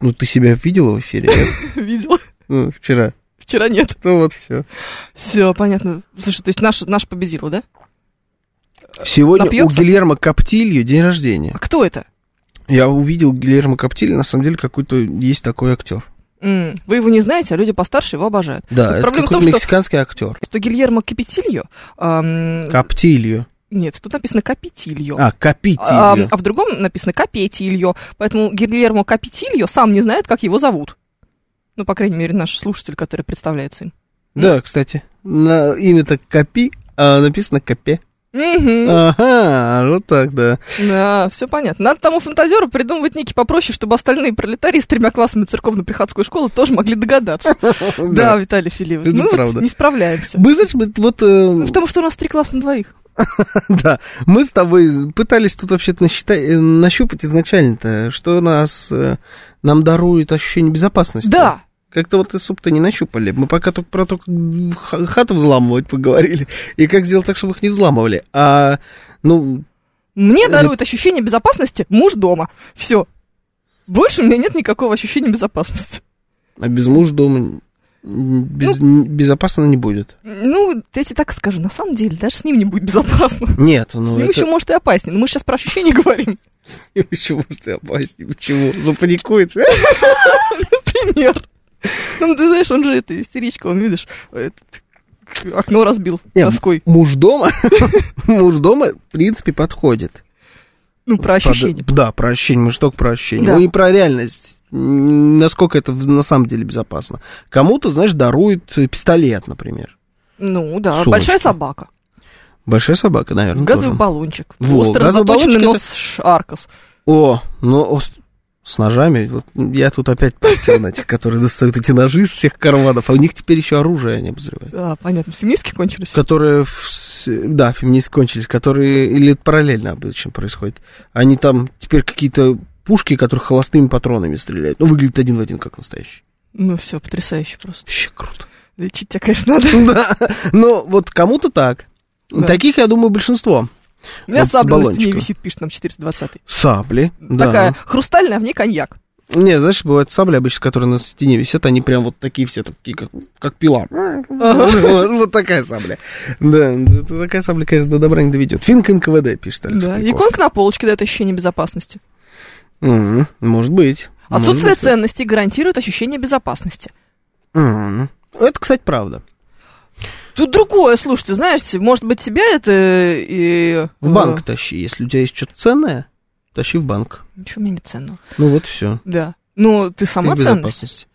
Ну ты себя видела в эфире? Видела. Ну, вчера. Вчера нет. Ну вот все. Все, понятно. Слушай, то есть наш, наш победила, да? Сегодня Напьётся? у Гильермо Коптилью день рождения. А кто это? Я увидел Гильермо Коптилью, на самом деле какой-то есть такой актер. М, Вы его не знаете, а люди постарше его обожают. Да, Тут это проблема в какой-то том, что- мексиканский актер. Что Гильермо Капитильо... ам, Коптилью. Нет, тут написано Капитильо. А, Капитилью. А, а в другом написано Капетильо. Поэтому Гильермо Капетильо сам не знает, как его зовут. Ну, по крайней мере, наш слушатель, который представляется им. Да, кстати, на имя-то Копи, а написано Копе. Мгм. Ага, вот так, да. Да, все понятно. Надо тому фантазеру придумывать ники попроще, чтобы остальные пролетарии с тремя классами церковно-приходской школы тоже могли догадаться. Да, Виталий Филиппович, мы правда. не справляемся. Мы, мы вот... э, Потому что у нас три класса на двоих. Да, мы с тобой пытались тут вообще-то э, нащупать изначально-то, что нас, э, нам дарует ощущение безопасности. Да, Как-то вот особо-то не нащупали. Мы пока только про то, как хату взламывать поговорили, и как сделать так, чтобы их не взламывали. А, ну, мне дарует ощущение безопасности муж дома. Все. Больше у меня нет никакого ощущения безопасности. а без мужа дома без- м, безопасно не будет. Ну, я тебе так скажу, на самом деле, даже с ним не будет безопасно. Нет, С ну ним это еще, может, и опаснее. Но мы сейчас про ощущения говорим. еще может и опаснее. Почему? Запаникует. Например. Ну, ты знаешь, он же это истеричка, он, видишь, окно разбил Не, доской. Муж дома, муж дома, в принципе, подходит. Ну, про ощущения. Да, про ощущения, мы же только про ощущения. Мы и про реальность, насколько это на самом деле безопасно. Кому-то, знаешь, дарует пистолет, например. Ну, да, Сумочка. большая собака. Большая собака, наверное, газовый тоже. баллончик. Во, Остро газовый заточенный баллончик нос ш- Аркас. О, ну, с- ножами. Вот я тут опять посел на этих, которые достают эти ножи из всех карманов, а у них теперь еще оружие они обозревают. А, понятно, феминистки кончились. Которые, да, феминисты кончились, которые, или это параллельно обычно происходит. Они там теперь какие-то пушки, которые холостыми патронами стреляют. Ну, выглядит один в один, как настоящий. Ну, все, потрясающе просто. Вообще круто. Лечить тебя, конечно, надо. Да, но вот кому-то так. Да. Таких, я думаю, большинство. У меня Вот сабля на стене висит, пишет нам 420 Сабли, да. Такая хрустальная, а в ней коньяк. Не, знаешь, бывают сабли обычно, которые на стене висят, они прям вот такие все, такие, как, как пила. Вот, такая сабля. Да, такая сабля, конечно, до добра не доведет. Финк НКВД, пишет Да. Иконка на полочке дает ощущение безопасности. М, Может быть. Отсутствие Может быть. ценностей гарантирует ощущение безопасности. М. Это, кстати, правда. Тут другое, слушайте, знаешь, может быть, тебя это и... В банк тащи. Если у тебя есть что-то ценное, тащи в банк. Ничего мне не ценно. Ну вот все. Да. Ну, ты сама ценность.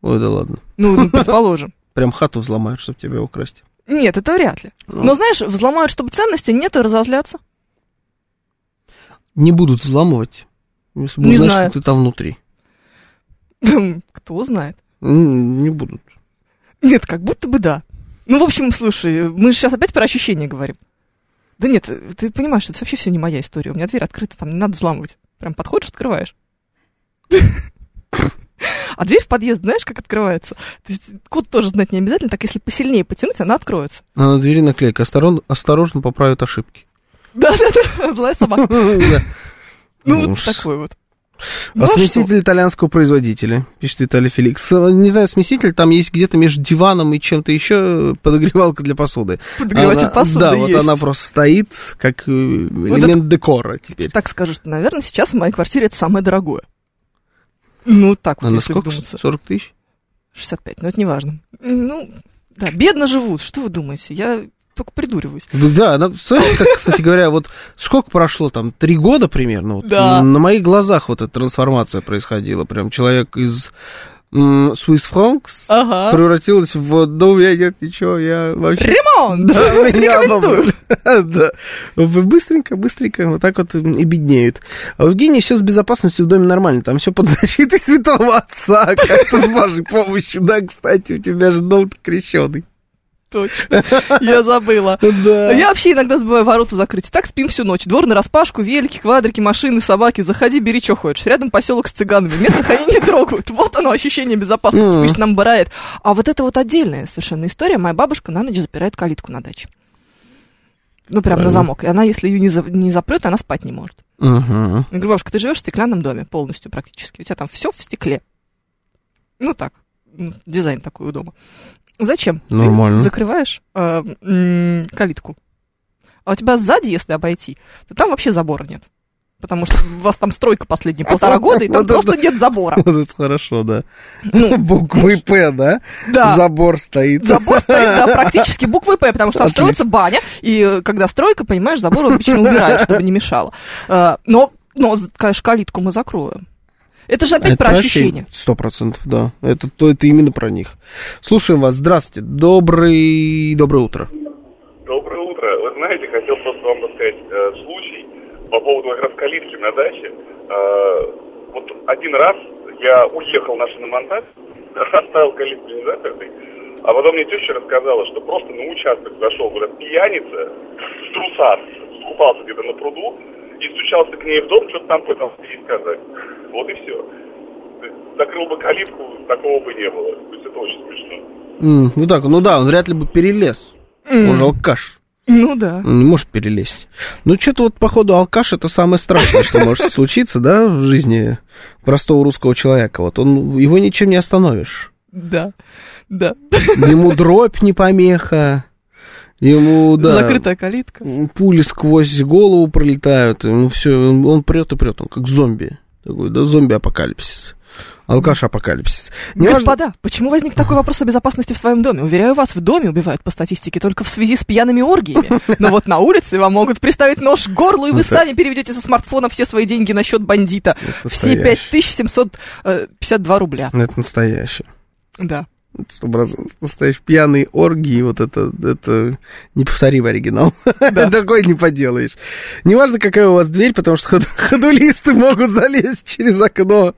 Ой, да ладно. Ну, ну, предположим. Прям хату взломают, чтобы тебя украсть. Нет, это вряд ли. Ну. Но знаешь, взломают, чтобы ценности нет, и разозлятся. Не будут взламывать, если Не будут знать, знаю. что ты там внутри. Кто знает. Не будут. Нет, как будто бы да. Ну, в общем, слушай, мы же сейчас опять про ощущения говорим. Да нет, ты понимаешь, что это вообще все не моя история. У меня дверь открыта, там не надо взламывать. Прям подходишь, открываешь. А дверь в подъезд, знаешь, как открывается? То есть код тоже знать не обязательно, так если посильнее потянуть, она откроется. А на двери наклейка. Осторожно, осторожно поправят ошибки. Да-да-да, злая собака. Да. Ну, вот такой вот. А Ну, а что? смеситель итальянского производителя, пишет Виталий Феликс. Не знаю, смеситель там есть где-то между диваном и чем-то еще подогревалка для посуды. Подогреватель Она- посуды Да, вот есть. она просто стоит как э, элемент декора теперь. Так скажу, что, наверное, сейчас в моей квартире это самое дорогое. Ну, так А вот, на если сколько? вдуматься. 40 тысяч? 65, но это не важно. Ну, да, бедно живут, что вы думаете? Я только придуриваюсь. Ну Да, она, как, кстати говоря, вот сколько прошло там, три года примерно, вот, Да. на моих глазах вот эта трансформация происходила, прям человек из Swiss Francs Ага. превратилась в, да у меня нет ничего, я вообще... Ремонт! Да, меня. Да. Быстренько, быстренько, вот так вот и беднеют. А в Евгении все с безопасностью в доме нормально, там все под защитой святого отца, как-то с Божьей помощью, да, кстати, у тебя же дом крещеный. Точно. Я забыла. Да. Я вообще иногда забываю ворота закрыть. Так спим всю ночь. Двор на распашку, велики, квадрики, машины, собаки. Заходи, бери, что хочешь. Рядом поселок с цыганами. Местных они не трогают. Вот оно, ощущение безопасности. Пусть нам барает. А вот это вот отдельная совершенно история. Моя бабушка на ночь запирает калитку на даче. Ну, прям на замок. И она, если ее не, за- не запрет, она спать не может. Мгм. Я говорю, бабушка, ты живешь в стеклянном доме полностью практически. У тебя там все в стекле. Ну так, дизайн такой у дома. Зачем? Ты Нормально. закрываешь э, м, калитку. А у тебя сзади, если обойти, то там вообще забора нет. Потому что у вас там стройка последние полтора года, и там просто нет забора. Вот это хорошо, да. Ну, Буквы П, да? да. Забор стоит. Забор стоит, да, практически буквой П, потому что там строится баня, и э, когда стройка, понимаешь, забор обычно убирают, чтобы не мешало. Э, Но, но, конечно, калитку мы закроем. Это же опять Это про ощущения. Сто процентов, да. Это, то, это именно про них. Слушаем вас. Здравствуйте. Добрый... Доброе утро. Доброе утро. Вы знаете, хотел просто вам рассказать э, случай по поводу как раз калитки на даче. Э, вот один раз я уехал на шиномонтаж, оставил калитку не запертой, а потом мне теща рассказала, что просто на участок зашел вот этот пьяница в трусах, скупался где-то на пруду, и стучался к ней в дом, что-то там пытался ей сказать. Вот и все. Закрыл бы калитку, такого бы не было. То есть это очень смешно. М, ну так, ну да, он вряд ли бы перелез. Он же алкаш. Ну да. Он не может перелезть. Ну, что-то вот, походу, алкаш это самое страшное, что может случиться, да, в жизни простого русского человека. Вот он, его ничем не остановишь. Да. Да. Ему дробь не помеха. Ему, да, Закрытая калитка. пули сквозь голову пролетают. Ему все, он, он прет и прет, он как зомби. Такой, да, зомби-апокалипсис. Алкаш-апокалипсис. Неважно- Господа, почему возник такой вопрос о безопасности в своем доме? Уверяю вас, в доме убивают по статистике только в связи с пьяными оргиями. Но вот на улице вам могут приставить нож к горлу, и вы Это- сами переведете со смартфона все свои деньги на счет бандита. Все настоящее. 5752 рубля. Это настоящее. Да. Настоящие пьяные оргии, вот это, это неповторимый оригинал. Такой не поделаешь. Неважно, какая у вас дверь, потому что ход- ходулисты могут залезть через окно.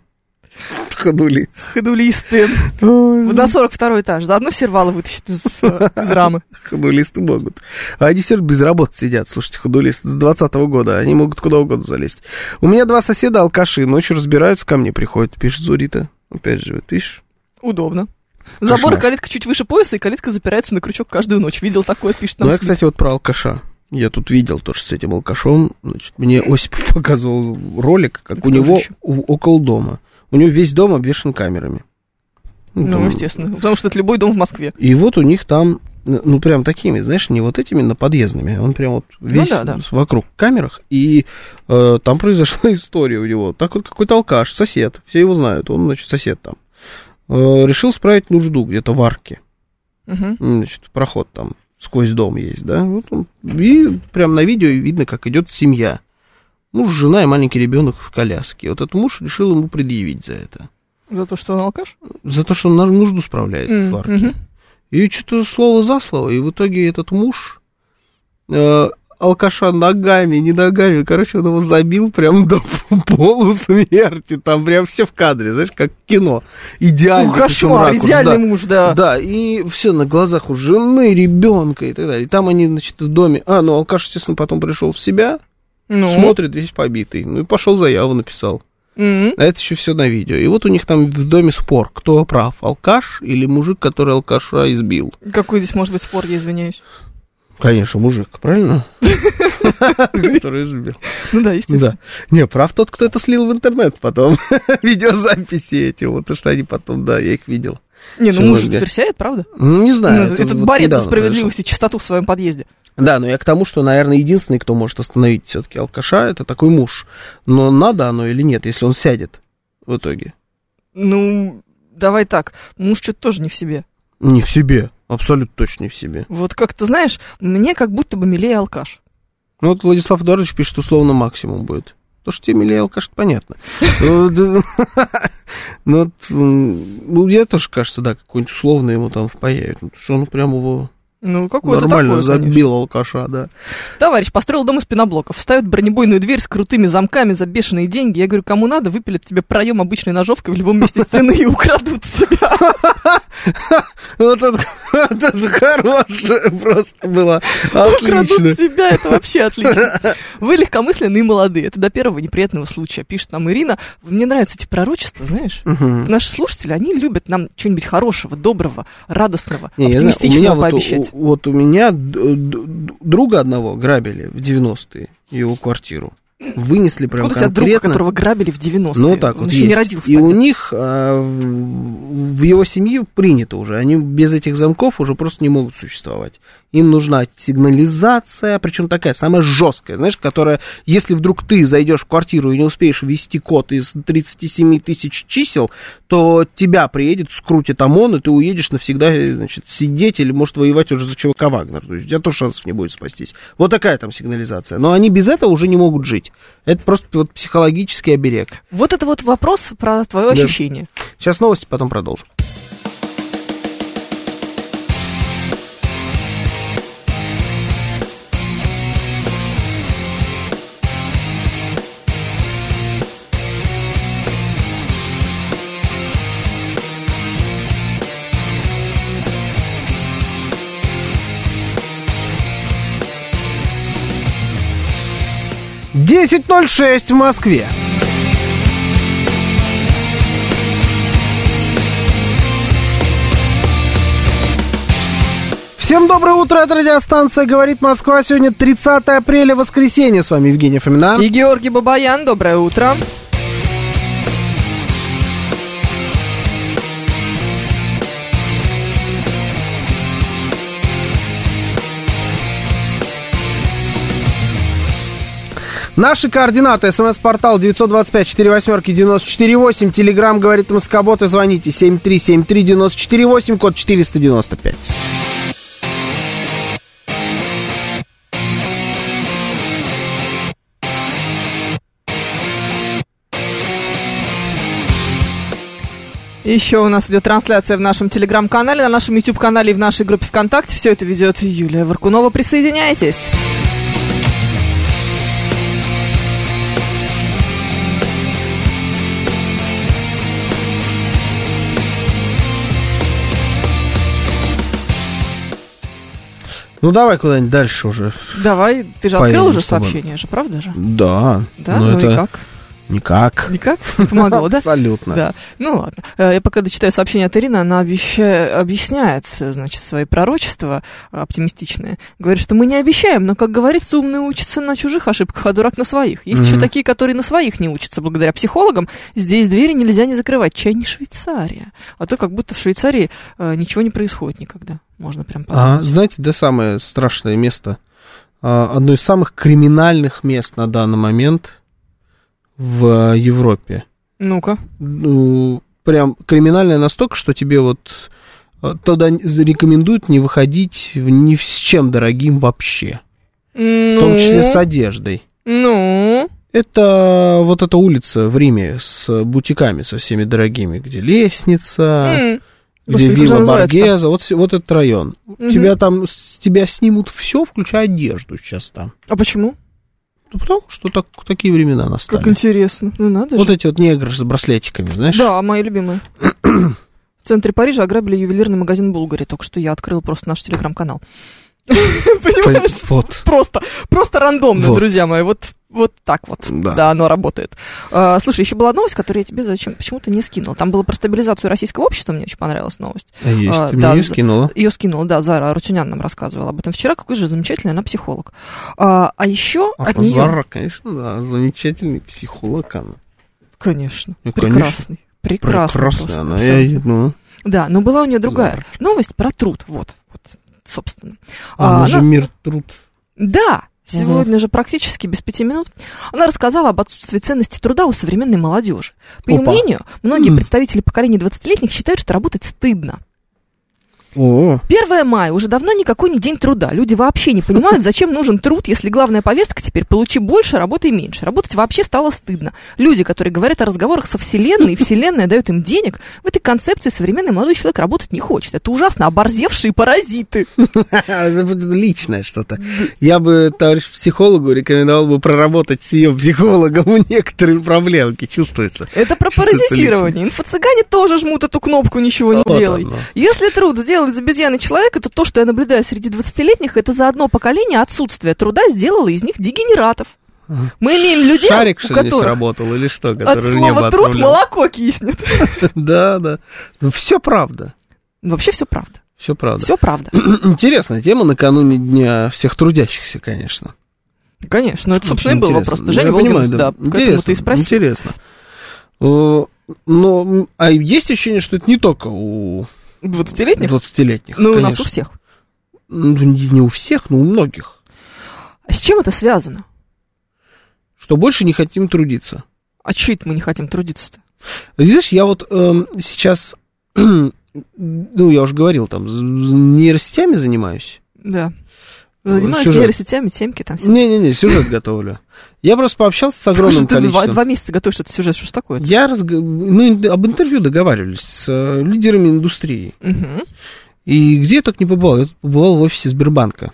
Ходули. Ходулисты. На 42 этаж. Заодно сервалы вытащат из, э, из рамы. Ходулисты могут. А они все без работы сидят, слушайте, ходулисты с 20 года. Они могут куда угодно залезть. У меня два соседа алкаши, ночью разбираются, ко мне приходят, пишет Зурита. Опять же, вот видишь? Удобно. Забор и калитка чуть выше пояса, и калитка запирается на крючок каждую ночь. Видел такое, пишет нам Ну, я, кстати, вот про алкаша. Я тут видел тоже с этим алкашом. Значит, мне Осипов показывал ролик, как Кто у него еще? у- около дома. У него весь дом обвешан камерами. Ну, там- естественно. Потому что это любой дом в Москве. И вот у них там, ну, прям такими, знаешь, не вот этими на подъездными, он прям вот весь Ну да, да. вокруг камерах. И э, там произошла история у него. Так вот какой-то алкаш, сосед, все его знают, он, значит, сосед там. Э, решил справить нужду где-то в арке. Мгм. Значит, проход там сквозь дом есть, да. Вот он, и прям на видео видно, как идет семья. Муж, жена и маленький ребенок в коляске. Вот этот муж решил ему предъявить за это. За то, что он алкаш? За то, что он нужду справляет М, в арке. мгм. И что-то слово за слово, и в итоге этот муж э, алкаша ногами, не ногами, короче, он его забил прям до полусмерти, там прям все в кадре, знаешь, как кино. Идеально. Ну, кошмар, ракурс, идеальный да. муж, да. Да, и все на глазах у жены, ребенка и так далее. И там они, значит, в доме. А, ну алкаш, естественно, потом пришел в себя, Ну. смотрит весь побитый. Ну и пошел заяву написал. М. А это еще все на видео. И вот у них там в доме спор, кто прав, алкаш или мужик, который алкаша избил. Какой здесь может быть спор, я извиняюсь. Конечно, мужик, правильно? Который избил. Ну да, естественно. Да. Не, прав тот, кто это слил в интернет потом. Видеозаписи эти, вот, что они потом, да, я их видел. Не, ну муж много. версяет, правда? Ну, не знаю. Ну, это Этот борец за справедливость и чистоту в своем подъезде. Да, но я к тому, что, наверное, единственный, кто может остановить все-таки алкаша, это такой муж. Но надо оно или нет, если он сядет в итоге? Ну, давай так, муж что-то тоже не в себе. Не в себе, абсолютно точно не в себе. Вот как ты знаешь, мне как будто бы милее алкаш. Ну, вот Владислав Эдуардович пишет, условно максимум будет. То, что тебе милее алкаш, понятно. Ну, да, Ну, ну, я тоже, кажется, да, какой-нибудь условно ему там впаяют. Ну, потому что он прям его Ну, какой-то нормально конечно. забил алкаша, да. Товарищ построил дом из пеноблоков, ставит бронебойную дверь с крутыми замками за бешеные деньги. Я говорю, кому надо, выпилят тебе проем обычной ножовкой в любом месте стены и украдут тебя. Вот это, хорошее просто было. Украдут тебя, это вообще отлично. Вы легкомысленные и молодые. Это до первого неприятного случая, пишет нам Ирина. Мне нравятся эти пророчества, знаешь? Наши слушатели, они любят нам что-нибудь хорошего, доброго, радостного, оптимистичного пообещать. У- вот у меня друга одного грабили в 90-е, его квартиру. Вынесли прям Откуда у тебя друг, конкретно. которого грабили в 90-е? Ну, так Он вот еще не есть. родился. И у тогда. них а, в его семье принято уже. Они без этих замков уже просто не могут существовать. Им нужна сигнализация, причем такая самая жесткая, знаешь, которая, если вдруг ты зайдешь в квартиру и не успеешь ввести код из 37 тысяч чисел, то тебя приедет, скрутит ОМОН, и ты уедешь навсегда, значит, сидеть или, может, воевать уже за ЧВК Вагнер. То есть у тебя тоже шансов не будет спастись. Вот такая там сигнализация. Но они без этого уже не могут жить. Это просто вот психологический оберег. Вот это вот вопрос про твое Да. ощущение. Сейчас новости, потом продолжим. Десять ноль шесть в Москве. Всем доброе утро, это радиостанция «Говорит Москва». Сегодня 30 апреля, воскресенье. С вами Евгений Фомина. И Георгий Бабаян, доброе утро. Наши координаты. СМС-портал 925-48-94-8. Телеграмм «Говорит Москобот» и звоните 7373-94-8, код 495. Еще у нас идет трансляция в нашем телеграм-канале, на нашем YouTube-канале и в нашей группе ВКонтакте. Все это ведет Юлия Варкунова. Присоединяйтесь. Ну, давай куда-нибудь дальше уже. Давай, ты же Поедем открыл уже сообщение же, правда же? Да. Да, но ну это, и как? Никак. Никак? Не помогло, да? Абсолютно. Да. Ну ладно. Э, Я пока дочитаю сообщение от Ирины, она обеща- объясняет, значит, свои пророчества э, оптимистичные. Говорит, что мы не обещаем, но, как говорится, умный учится на чужих ошибках, а дурак на своих. Есть еще такие, которые на своих не учатся благодаря психологам. Здесь двери нельзя не закрывать. Чай не Швейцария. А то как будто в Швейцарии э, ничего не происходит никогда. Можно прям А, подумать. знаете, да, самое страшное место, а, одно из самых криминальных мест на данный момент в э, Европе. Ну-ка. Ну, прям криминальное настолько, что тебе вот э, туда рекомендуют не выходить ни с чем дорогим вообще. В том числе с одеждой. Ну, Это вот эта улица в Риме с бутиками со всеми дорогими, где лестница, М. где Господи, вилла? Боргеза, вот, вот этот район. Мгм. Тебя там, с тебя снимут все, включая одежду сейчас там. А почему? Ну, потому что так, такие времена Как настали. интересно. Ну, надо Вот же. эти вот негры с браслетиками, знаешь? Да, мои любимые. В центре Парижа ограбили ювелирный магазин Булгари. Только что я открыл просто наш телеграм-канал. Понимаешь? Вот. Просто, просто рандомно, друзья мои. Вот, вот так вот. Да. Да, оно работает. А, слушай, еще была новость, которую я тебе зачем почему-то не скинул. Там было про стабилизацию российского общества, мне очень понравилась новость. А есть, А, ты да, за- скинула? Ее скинула, да, Зара Рутюнян нам рассказывала об этом вчера. Какой же замечательный она психолог. А, а еще А от нее... Зара, конечно, да, замечательный психолог она. Конечно, Ну, конечно. прекрасный. Прекрасный. Прекрасная просто, она. абсолютно. Я, ну, Да, но была у нее другая Здорово. новость про труд. Вот, вот, собственно. а, А, она же она- мир труд. Да, сегодня же практически без пяти минут. Она рассказала об отсутствии ценности труда у современной молодежи. По ее Опа. мнению, многие М. представители поколения 20-летних считают, что работать стыдно. О, 1 мая уже давно никакой не день труда. Люди вообще не понимают, зачем нужен труд, если главная повестка теперь получи больше, работай меньше. Работать вообще стало стыдно. Люди, которые говорят о разговорах со Вселенной, и Вселенная дает им денег, в этой концепции современный молодой человек работать не хочет. Это ужасно оборзевшие паразиты. личное что-то. Я бы товарищ психологу рекомендовал бы проработать с ее психологом некоторые проблемки, чувствуется. Это про паразитирование. Инфо-цыгане тоже жмут эту кнопку «Ничего не делай». Если труд сделал из обезьяны человека, то то, что я наблюдаю среди 20-летних, это за одно поколение отсутствие труда сделало из них дегенератов. Мы имеем людей, Шарик, у которых сработал или что, от слова труд молоко киснет. Да, да. Ну, все правда. Вообще все правда. Все правда. Все правда. Интересная тема накануне Дня всех трудящихся, конечно. Конечно, ну это, собственно, и был вопрос. Женя я Волгин, понимаю, да, поэтому ты и спросил. Интересно. Но, а есть ощущение, что это не только у 20-летних? 20-летних? Ну, у нас у всех. Ну, не у всех, но у многих. А с чем это связано? Что больше не хотим трудиться. А это мы не хотим трудиться-то? Знаешь, я вот эм, сейчас, ну, я уже говорил, там, нейросетями занимаюсь. Да. Занимаюсь Сюжет. нейросетями, темки там все. Не-не-не, сюжет готовлю. Я просто пообщался с огромным Ты два, количеством... два месяца готовишь этот сюжет, что ж такое? Я разг... Мы об интервью договаривались с э, лидерами индустрии. Угу. И где я только не побывал? Я побывал в офисе Сбербанка.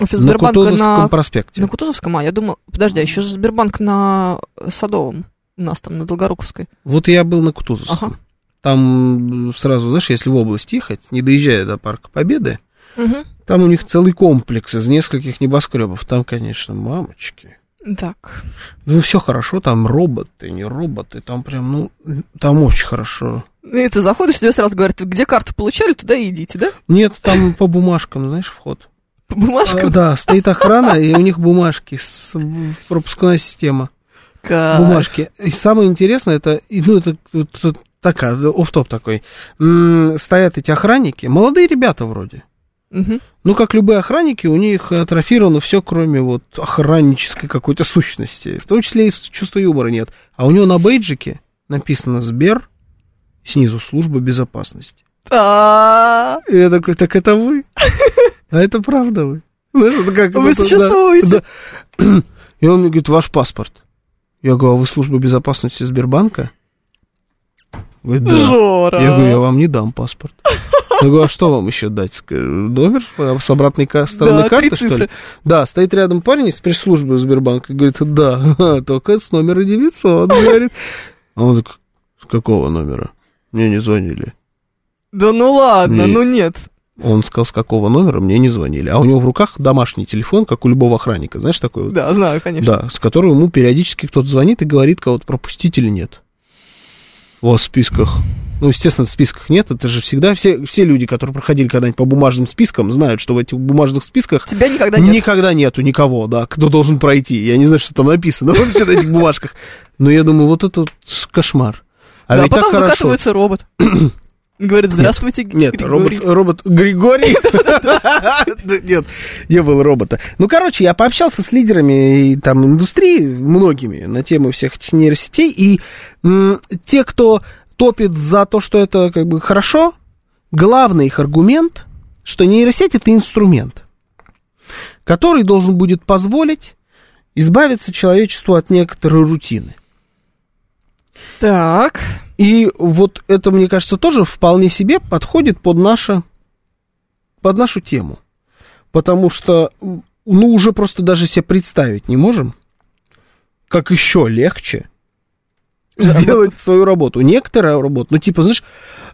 Офис на Сбербанка Кутузовском на, проспекте. на Кутузовском, а я думал, подожди, а еще же Сбербанк на Садовом, у нас там, на Долгоруковской. Вот я был на Кутузовском. Ага. Там сразу, знаешь, если в область ехать, не доезжая до Парка Победы, Угу. там у них целый комплекс из нескольких небоскребов. Там, конечно, мамочки. Так. Ну, все хорошо, там роботы, не роботы, там прям, ну, там очень хорошо. И ты заходишь, тебе сразу говорят, где карту получали, туда и идите, да? Нет, там по бумажкам, знаешь, вход. По бумажкам. А, да, стоит охрана, и у них бумажки, с, пропускная система. Кайф. Бумажки. И самое интересное, это, ну, это, это такая, оф-топ такой. М, стоят эти охранники, молодые ребята вроде. Ну, как любые охранники, у них атрофировано все, кроме вот охраннической какой-то сущности. В том числе и чувства юмора нет. А у него на бейджике написано Сбер, снизу служба безопасности. И я такой, так это вы? А это правда вы? Вы да. И он мне говорит, ваш паспорт. Я говорю, а вы служба безопасности Сбербанка? Говорит, да. Жора. Я говорю, я вам не дам паспорт. Я говорю, а что вам еще дать? Номер с обратной стороны Да, карты, что ли? Да, стоит рядом парень из пресс-службы Сбербанка и говорит, да, только с номера 900, говорит. А он так, с какого номера? Мне не звонили. Да ну ладно, ну нет. Он сказал, с какого номера мне не звонили. А у него в руках домашний телефон, как у любого охранника. Знаешь, такой вот? Да, знаю, конечно. Да, с которого ему периодически кто-то звонит и говорит, кого-то пропустить или нет. Вот в списках. Ну, естественно, в списках нет. Это же всегда все, все люди, которые проходили когда-нибудь по бумажным спискам, знают, что в этих бумажных списках Тебя никогда нет. никогда нету никого, да, кто должен пройти. Я не знаю, что там написано вообще на этих бумажках. Но я думаю, вот это кошмар. А да, потом выкатывается робот. Говорит, здравствуйте, Нет, Григорий. робот, робот Григорий. Нет, не было робота. Ну, короче, я пообщался с лидерами там индустрии, многими, на тему всех этих нейросетей, и те, кто топит за то, что это как бы хорошо, главный их аргумент, что нейросеть это инструмент, который должен будет позволить избавиться человечеству от некоторой рутины. Так, И вот это, мне кажется, тоже вполне себе подходит под, наше, под нашу тему. Потому что, ну, уже просто даже себе представить не можем, как еще легче сделать свою работу. Некоторая работа, ну, типа, знаешь,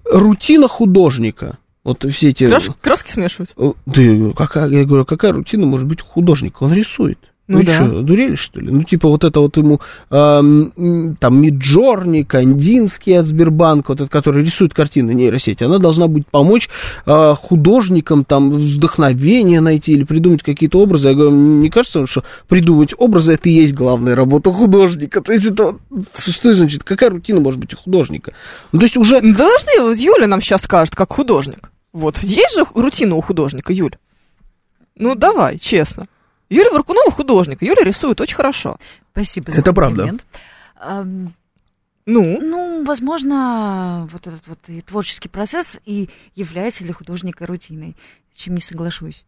рутина художника. Вот все эти... краш- краски смешивать. Э, Да, какая, я говорю, какая рутина может быть у художника? Он рисует. Ну Ну, да. что, дурели, что ли? Ну, типа, вот это вот ему, м, там, Миджорни, Кандинский от Сбербанка, вот этот, который рисует картины нейросети, она должна будет помочь а, художникам, там, вдохновение найти или придумать какие-то образы. Я говорю, не кажется, вам, что придумывать образы, это и есть главная работа художника? То есть, это, что значит, какая рутина может быть у художника? Ну, то есть, уже... Да Подожди, вот Юля нам сейчас скажет, как художник. Вот, есть же рутина у художника, Юль? Ну, давай, честно. Юля Варкунова художник, Юля рисует очень хорошо. Спасибо Это за правда. комплимент. Ам, Ну, Ну, возможно, вот этот вот и творческий процесс и является для художника рутиной, с чем не соглашусь.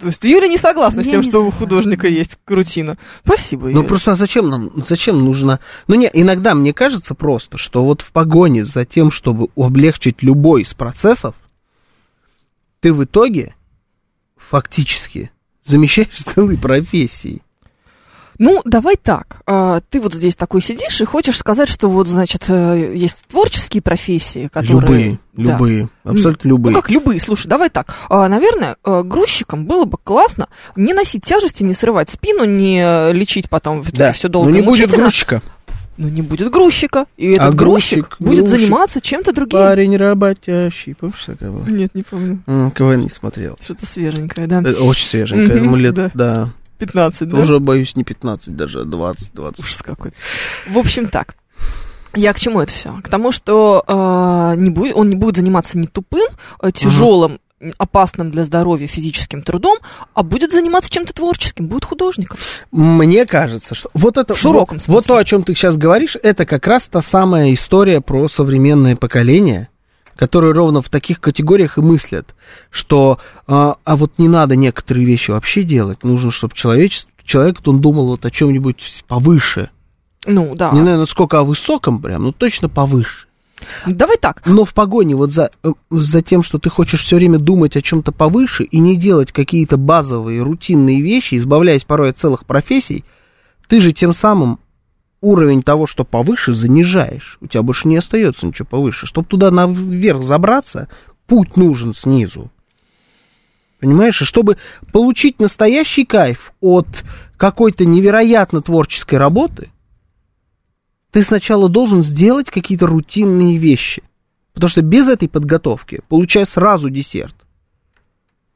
то есть Юля не согласна с Я тем, не что у согласна. художника есть рутина. Спасибо, Ну Юля. просто а зачем нам, зачем нужно... Ну не, иногда мне кажется просто, что вот в погоне за тем, чтобы облегчить любой из процессов, ты в итоге фактически замещаешь целые профессии. Ну, давай так. А, Ты вот здесь такой сидишь и хочешь сказать, что вот, значит, э, есть творческие профессии, которые... любые, Да. любые, абсолютно Ну, любые. как любые, слушай, давай так. А, Наверное, э, грузчикам было бы классно не носить тяжести, не срывать спину, не э, лечить потом да, все долго и не будет грузчика. Ну, не будет грузчика. И этот А грузчик, грузчик, будет грузчик. заниматься чем-то другим. Парень работящий, помнишь такого? Нет, не помню. М, КВН не смотрел. Что-то свеженькое, да. Э, Очень свеженькое, ему лет, да. да. 15, да? Уже, боюсь, не 15, даже 20, 20. Ужас какой. В общем, так. Я к чему это все? К тому, что э, не будет, он не будет заниматься не тупым, э, тяжелым, опасным для здоровья физическим трудом, а будет заниматься чем-то творческим, будет художником. Мне кажется, что вот это В широком вот, смысле. вот то, о чем ты сейчас говоришь, это как раз та самая история про современное поколение, которые ровно в таких категориях и мыслят, что а, а вот не надо некоторые вещи вообще делать, нужно, чтобы человечество, человек он думал вот о чем-нибудь повыше. Ну, да. Не знаю, насколько о высоком прям, но точно повыше. Давай так. Но в погоне вот за, э, за тем, что ты хочешь все время думать о чем-то повыше и не делать какие-то базовые рутинные вещи, избавляясь порой от целых профессий, ты же тем самым уровень того, что повыше, занижаешь. У тебя больше не остается ничего повыше. Чтобы туда наверх забраться, путь нужен снизу. Понимаешь? И чтобы получить настоящий кайф от какой-то невероятно творческой работы, ты сначала должен сделать какие-то рутинные вещи. Потому что без этой подготовки, получая сразу десерт,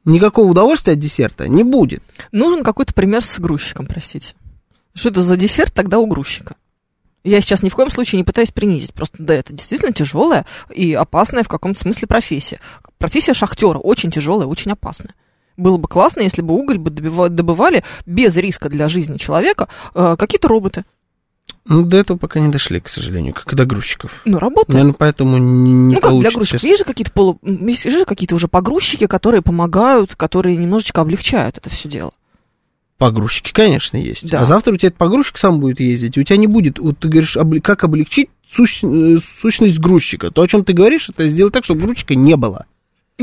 никакого удовольствия от десерта не будет. Нужен какой-то пример с грузчиком, простите. Что это за десерт тогда у грузчика? Я сейчас ни в коем случае не пытаюсь принизить. Просто да, это действительно тяжелая и опасная в каком-то смысле профессия. Профессия шахтера очень тяжелая, очень опасная. Было бы классно, если бы уголь бы добывали без риска для жизни человека э, какие-то роботы. Ну, до этого пока не дошли, к сожалению, как и до грузчиков. Ну, работы. Наверное, поэтому не, не ну, как для грузчиков. Есть же какие-то полу... Есть же какие-то уже погрузчики, которые помогают, которые немножечко облегчают это все дело. Погрузчики, конечно, есть. Да. А завтра у тебя этот погрузчик сам будет ездить. У тебя не будет, вот ты говоришь, как облегчить сущ- э, сущность грузчика. То, о чем ты говоришь, это сделать так, чтобы грузчика не было.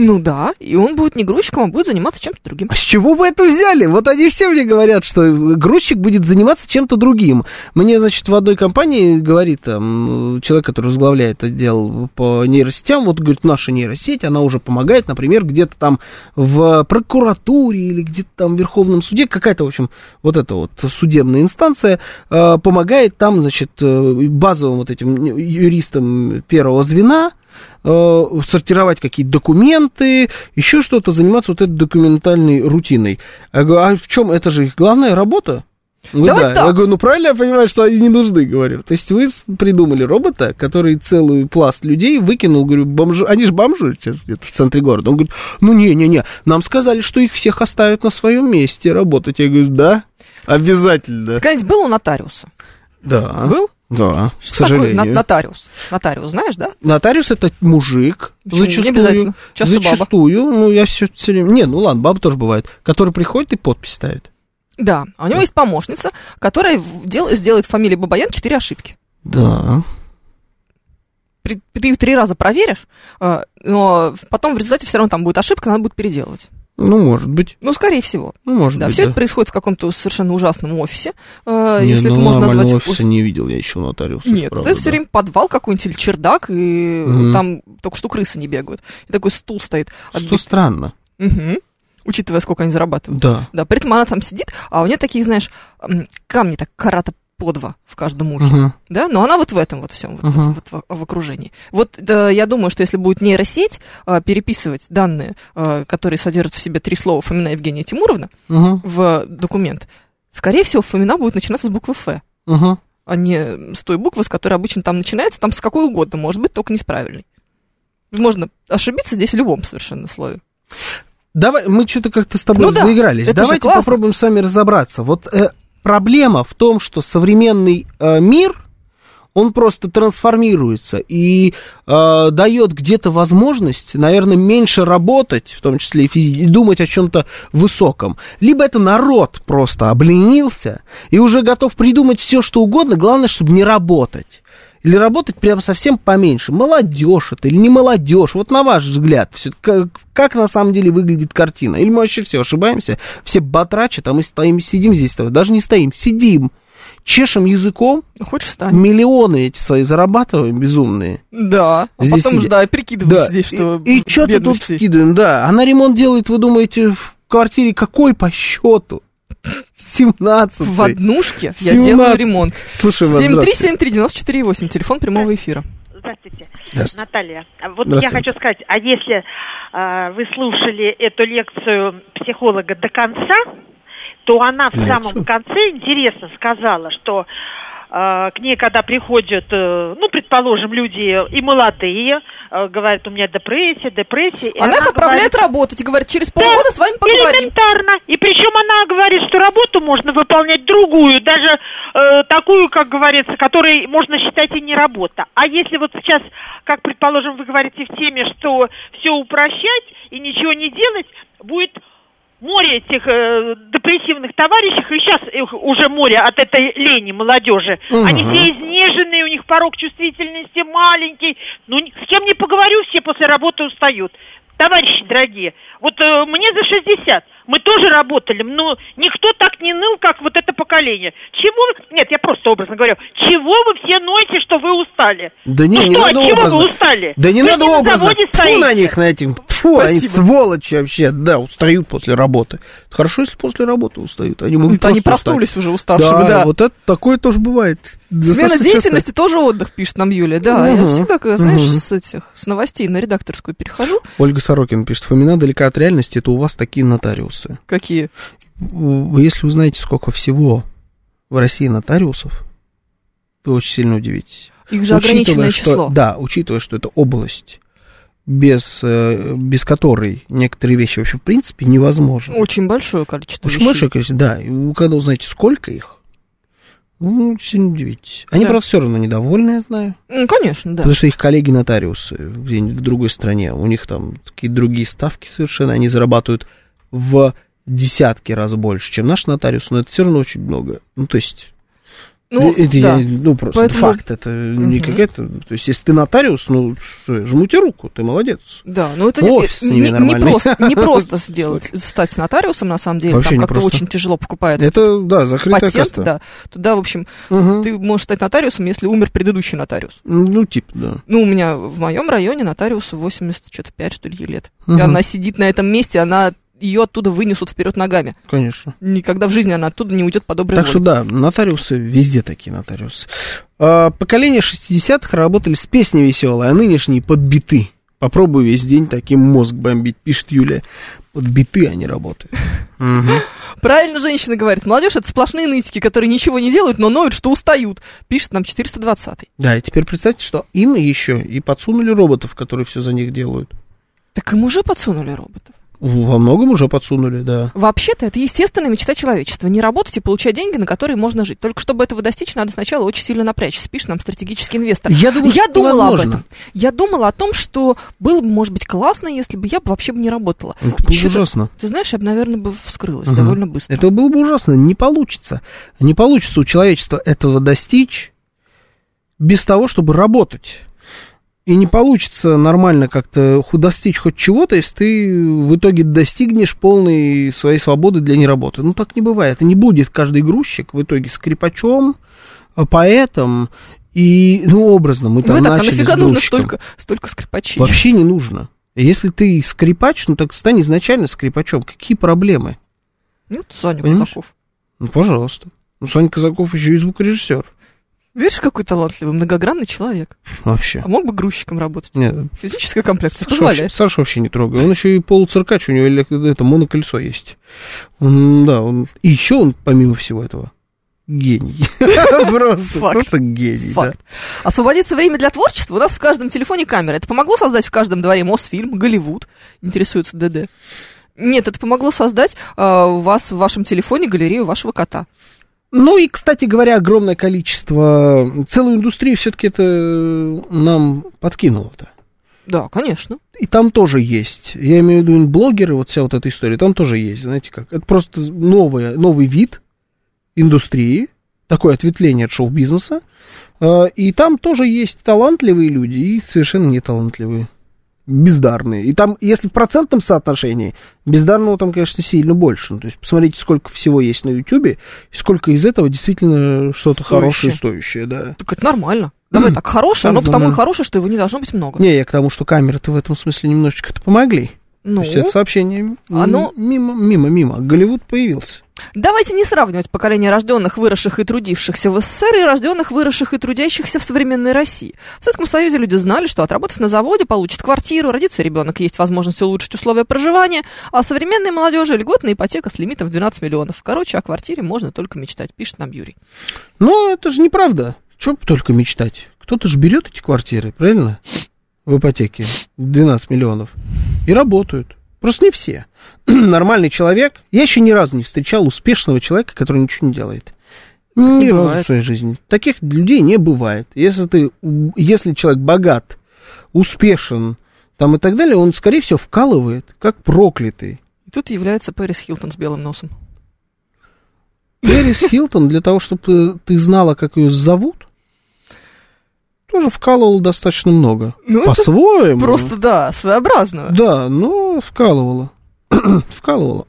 Ну да, и он будет не грузчиком, а будет заниматься чем-то другим. А с чего вы это взяли? Вот они все мне говорят, что грузчик будет заниматься чем-то другим. Мне, значит, в одной компании говорит там человек, который возглавляет отдел по нейросетям, вот говорит, наша нейросеть, она уже помогает, например, где-то там в прокуратуре или где-то там в Верховном суде, какая-то, в общем, вот эта вот судебная инстанция э, помогает там, значит, э, базовым вот этим юристам первого звена, э, сортировать какие-то документы, еще что-то, заниматься вот этой документальной рутиной. Я говорю, а в чем это же их главная работа? Давай да. Я говорю, ну правильно я понимаю, что они не нужны, говорю. То есть вы придумали робота, который целую пласт людей выкинул, говорю, бомжи, они же бомжи сейчас где-то в центре города. Он говорит, ну не-не-не, нам сказали, что их всех оставят на своем месте работать. Я говорю, да, обязательно. Когда-нибудь был у нотариуса? Да. Был? Да, к Что такое сожалению. но- нотариус? Нотариус, знаешь, да? Нотариус это мужик, Почему? Не зачастую. обязательно. Часто баба. зачастую, ну я все, все время. Не, ну ладно, баба тоже бывает, который приходит и подпись ставит. Да. А у него есть помощница, которая дел- сделает фамилии Бабаян четыре ошибки. Да. Ты три раза проверишь, э, но потом в результате все равно там будет ошибка, надо будет переделывать. Ну, может быть. Ну, скорее всего. Ну, может Да, быть. все да. это происходит в каком-то совершенно ужасном офисе, э, Не, если ну, это можно назвать офиса не видел я еще нотариуса. Нет, правда, это все да. время подвал какой-нибудь или чердак, и Мгм. там только что крысы не бегают. И такой стул стоит. Что отбит. странно. Мгм. Учитывая, сколько они зарабатывают. Да. Да, при этом она там сидит, а у нее такие, знаешь, камни так карата по два в каждом ухе. Мгм. Да, но она вот в этом вот всем, вот, Мгм. вот- вот в, в окружении. Вот да, я думаю, что если будет нейросеть а, переписывать данные, а, которые содержат в себе три слова Фомина Евгения Тимуровна Мгм. в документ, скорее всего, Фомина будет начинаться с буквы Ф, Мгм. а не с той буквы, с которой обычно там начинается, там с какой угодно, может быть, только не с правильной. Можно ошибиться здесь в любом совершенно слове. Давай, мы что-то как-то с тобой Ну да, заигрались. же Давайте попробуем с вами разобраться. Вот э, проблема в том, что современный э, мир, он просто трансформируется и э, дает где-то возможность, наверное, меньше работать, в том числе и физически, и думать о чем-то высоком. Либо это народ просто обленился и уже готов придумать все, что угодно, главное, чтобы не работать. Или работать прям совсем поменьше. Молодежь это или не молодежь? Вот на ваш взгляд, всё- как, как на самом деле выглядит картина? Или мы вообще все ошибаемся, все батрачат, а мы стоим, сидим здесь, даже не стоим, сидим, чешем языком, Хочешь встань? миллионы эти свои зарабатываем безумные. Да. А Здесь потом сидя- да, прикидываем здесь, что и, и что-то тут вкидываем, да. Она ремонт делает, вы думаете, в квартире какой по счету? 17 В однушке я 17. делаю ремонт. Слушай, вас. 7373948, телефон прямого эфира. Здравствуйте, Здравствуйте. Наталья. А Вот Здравствуйте. я хочу сказать, а если а, вы слушали эту лекцию психолога до конца, то она в Лекцию? самом конце интересно сказала, что к ней, когда приходят, э, ну, предположим, люди и молодые, э, говорят, у меня депрессия, депрессия. и Она их отправляет говорит, работать и говорит, через полгода с вами поговорим. Элементарно. И причем она говорит, что работу можно выполнять другую, даже э, такую, как говорится, которой можно считать и не работа. А если вот сейчас, как предположим, вы говорите в теме, что все упрощать и ничего не делать, будет море этих э, депрессивных товарищей, и сейчас их уже море от этой лени молодежи. Мгм. Они все изнеженные, у них порог чувствительности маленький. Ну, с кем не поговорю, все после работы устают. Товарищи дорогие, вот э, мне за 60, мы тоже работали, но никто так не ныл, как вот это поколение. Чего вы... Нет, я просто образно говорю. Чего вы все ноете, что вы устали? Да не, Ну не что, надо от чего образно. вы устали? Да не Вы надо не на образно. заводе Фу на них, на этих. Фу, они сволочи вообще. Да, устают после работы. Хорошо, если после работы устают. Они могут Это они проснулись устать. уже уставшими, Да, да. вот это такое тоже бывает. Смена деятельности тоже отдых, пишет нам Юля. Да, я Мгм. всегда, когда, знаешь, Мгм. с этих, с новостей на редакторскую перехожу. часто. Ольга Сорокина пишет, Фомина далека от реальности, это у вас такие нотариусы. Какие? Вы, Если узнаете, сколько всего в России нотариусов, вы очень сильно удивитесь. Их же ограниченное что, число. Да, учитывая, что это область, без, э, без которой некоторые вещи вообще в принципе невозможны. Очень большое количество Очень вещей. большое количество, да. И вы когда узнаете, сколько их, очень сильно удивитесь. Они, Да. правда, все равно недовольны, я знаю. Конечно, да. Потому что их коллеги-нотариусы где-нибудь в другой стране, у них там такие другие ставки совершенно, они зарабатывают в десятки раз больше, чем наш нотариус, но это все равно очень много. Ну, то есть, Ну, это да. я- ну, просто Поэтому- факт, это не какая-то... То есть, если ты нотариус, ну, жму тебе руку, ты молодец. Да, но это Ну, не, офис не- не нормальный. просто, не просто сделать, стать нотариусом, на самом деле, Вообще там не как-то очень тяжело покупается Это, да, закрытая патент, каста. да. Туда, в общем, Мгм. ты можешь стать нотариусом, если умер предыдущий нотариус. Ну, типа, да. Ну, у меня в моем районе нотариусу 80, что-то 5, что ли, лет. И Мгм. она сидит на этом месте, она ее оттуда вынесут вперед ногами. Конечно. Никогда в жизни она оттуда не уйдет по доброй Так что воле. да, нотариусы везде такие нотариусы. А, поколение 60-х работали с песней веселой, а нынешние подбиты. Попробуй весь день таким мозг бомбить, пишет Юлия. Подбиты они работают. Правильно женщина говорит. Молодежь это сплошные нытики, которые ничего не делают, но ноют, что устают. Пишет нам 420 Да, и теперь представьте, что им еще и подсунули роботов, которые все за них делают. Так им уже подсунули роботов. Во многом уже подсунули, да. Вообще-то это естественная мечта человечества. Не работать и получать деньги, на которые можно жить. Только чтобы этого достичь, надо сначала очень сильно напрячься. Пишет нам стратегический инвестор. Я думаю, я думала об возможно. этом. Я думала о том, что было бы, может быть, классно, если бы я бы вообще бы не работала. Это было бы ужасно. Ты знаешь, я бы, наверное, бы вскрылась Мгм. довольно быстро. Это было бы ужасно. Не получится. Не получится у человечества этого достичь без того, чтобы работать. И не получится нормально как-то достичь хоть чего-то, если ты в итоге достигнешь полной своей свободы для неработы. Ну, так не бывает. И не будет каждый грузчик в итоге скрипачом, а, поэтом и, ну, образно. Мы там Ну и так, а начали нафига с нужно столько, столько скрипачей? Вообще не нужно. Если ты скрипач, ну так стань изначально скрипачом. Какие проблемы? Ну, Саня Понимаешь? Казаков. Ну, пожалуйста. Ну, Саня Казаков еще и звукорежиссер. Видишь, какой талантливый, многогранный человек. Вообще. А мог бы грузчиком работать? Нет, Физическая комплекция Саша вообще, позволяет. Саша вообще не трогай. Он еще и полуциркач, у него это моноколесо есть. Он, да, он, и еще он, помимо всего этого, гений. Просто, просто гений. Факт. Освободиться время для творчества. У нас в каждом телефоне камера. Это помогло создать в каждом дворе Мосфильм, Голливуд. Интересуется ДД. Нет, это помогло создать а, у вас в вашем телефоне галерею вашего кота. Ну и, кстати говоря, огромное количество, целую индустрию все-таки это нам подкинуло-то. Да, конечно. И там тоже есть, я имею в виду блогеры, вот вся вот эта история, там тоже есть, знаете как, это просто новое, новый вид индустрии, такое ответвление от шоу-бизнеса, А, и там тоже есть талантливые люди и совершенно неталантливые, бездарные. И там, если в процентном соотношении, бездарного там, конечно, сильно больше. Ну, то есть, посмотрите, сколько всего есть на Ютубе, и сколько из этого действительно что-то хорошее, стоящее, да. Так это нормально. Давай так, хорошее, оно Да, потому да. и хорошее, что его не должно быть много. Не, я к тому, что камеры-то в этом смысле немножечко-то помогли. Ну, То есть это сообщение оно- мимо, мимо, мимо. Голливуд появился. Давайте не сравнивать поколение рожденных, выросших и трудившихся в СССР и рожденных, выросших и трудящихся в современной России. В Советском Союзе люди знали, что отработав на заводе, получит квартиру, родится ребенок, есть возможность улучшить условия проживания, а современной молодежи льготная ипотека с лимитом в 12 миллионов. Короче, о квартире можно только мечтать, пишет нам Юрий. Но это же неправда. Чего только мечтать? Кто-то же берет эти квартиры, правильно? В ипотеке. 12 миллионов. И работают. Просто не все. Нормальный человек. Я еще ни разу не встречал успешного человека, который ничего не делает. Ни Не разу бывает. в своей жизни. Таких людей не бывает. Если ты, если человек богат, успешен, там и так далее, он, скорее всего, вкалывает, как проклятый. И тут является Пэрис Хилтон с белым носом. Пэрис Хилтон, для того, чтобы ты знала, как ее зовут, тоже вкалывала достаточно много. Ну, это По-своему. Просто, да, своеобразно. Да, но вкалывала. вкалывала.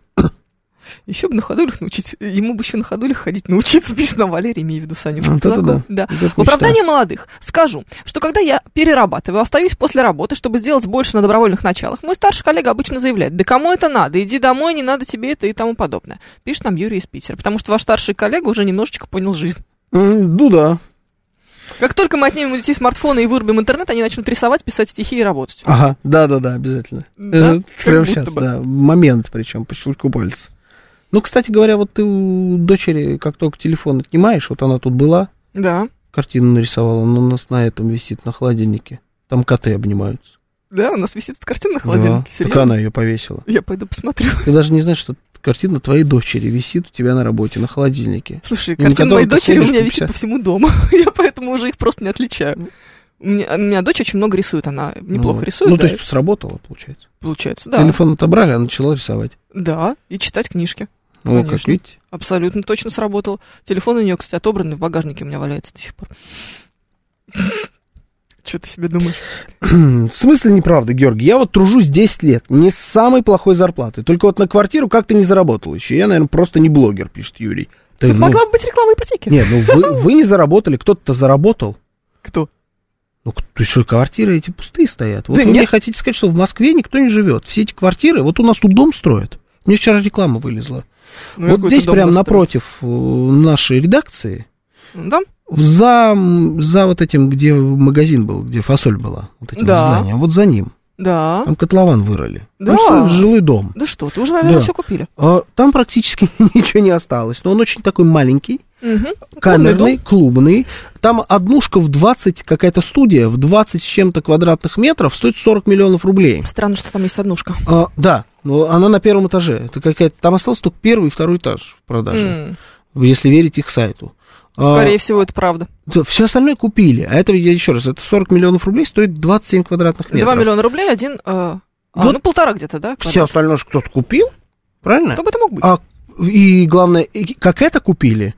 Еще бы на ходулях научить, ему бы еще на ходулях ходить научиться, пишет нам Валерий, имею в виду Саню Вот это Казаков. да. Да. Это В оправдании молодых скажу, что когда я перерабатываю, остаюсь после работы, чтобы сделать больше на добровольных началах, мой старший коллега обычно заявляет, да кому это надо, иди домой, не надо тебе это и тому подобное. Пишет нам Юрий из Питера, потому что ваш старший коллега уже немножечко понял жизнь. Ну да. Как только мы отнимем у детей смартфоны и вырубим интернет, они начнут рисовать, писать стихи и работать. Ага, да, да, да, обязательно. Да? Э, Прямо сейчас, бы. да. Момент, причем, по щелчку пальца. Ну, кстати говоря, вот ты у дочери, как только телефон отнимаешь, вот она тут была, Да, картину нарисовала, но у нас на этом висит, на холодильнике. Там коты обнимаются. да, у нас висит картина на Да, холодильнике, так серьезно. она ее повесила. Я пойду посмотрю. Ты даже не знаешь, что картина твоей дочери висит у тебя на работе, на холодильнике. Слушай, И на картина моей дочери у меня висит по всему дому. Я поэтому уже их просто не отличаю. У меня, у меня дочь очень много рисует, она неплохо Ну, рисует. Ну, да, то есть сработало, получается. получается, да. Телефон отобрали, она начала рисовать. Да, и читать книжки. Как Конечно. видите. Абсолютно точно сработал. Телефон у нее, кстати, отобранный в багажнике у меня валяется до сих пор. Что ты себе думаешь? В смысле неправда, Георгий? Я вот тружусь 10 лет, не с самой плохой зарплатой. Только вот на квартиру как-то не заработал еще. Я, наверное, просто не блогер, пишет Юрий. Да, Тут ну, могла бы быть реклама ипотеки. Нет, ну вы, вы не заработали, кто-то заработал. Кто? Ну, кто- что, квартиры эти пустые стоят? Вот Да вы мне нет. хотите сказать, что в Москве никто не живет. Все эти квартиры, вот у нас тут дом строят. Мне вчера реклама вылезла. Ну, вот здесь дом прям построить. напротив э, нашей редакции, Да? За, за вот этим, где магазин был, где фасоль была, вот этим Да. зданием, вот за ним. Да. Там котлован вырыли. Да. Просто жилой дом. Да что, ты уже, наверное, Да. все купили. А, там практически ничего не осталось. Но он очень такой маленький, Мгм. камерный, дом. клубный. Там однушка в 20, какая-то студия, в 20 с чем-то квадратных метров стоит 40 миллионов рублей. Странно, что там есть однушка. А, да, но она на первом этаже. Это какая-то, там остался только первый и второй этаж в продаже, М, если верить их сайту. А, Скорее всего, это правда. да, все остальное купили. А это, я еще раз, это 40 миллионов рублей стоит 27 квадратных метров. 2 миллиона рублей, один... э, а, Вот ну, полтора где-то, да? Все квадрат? остальное же кто-то купил, правильно? Кто бы это мог быть? А, и главное, как это купили,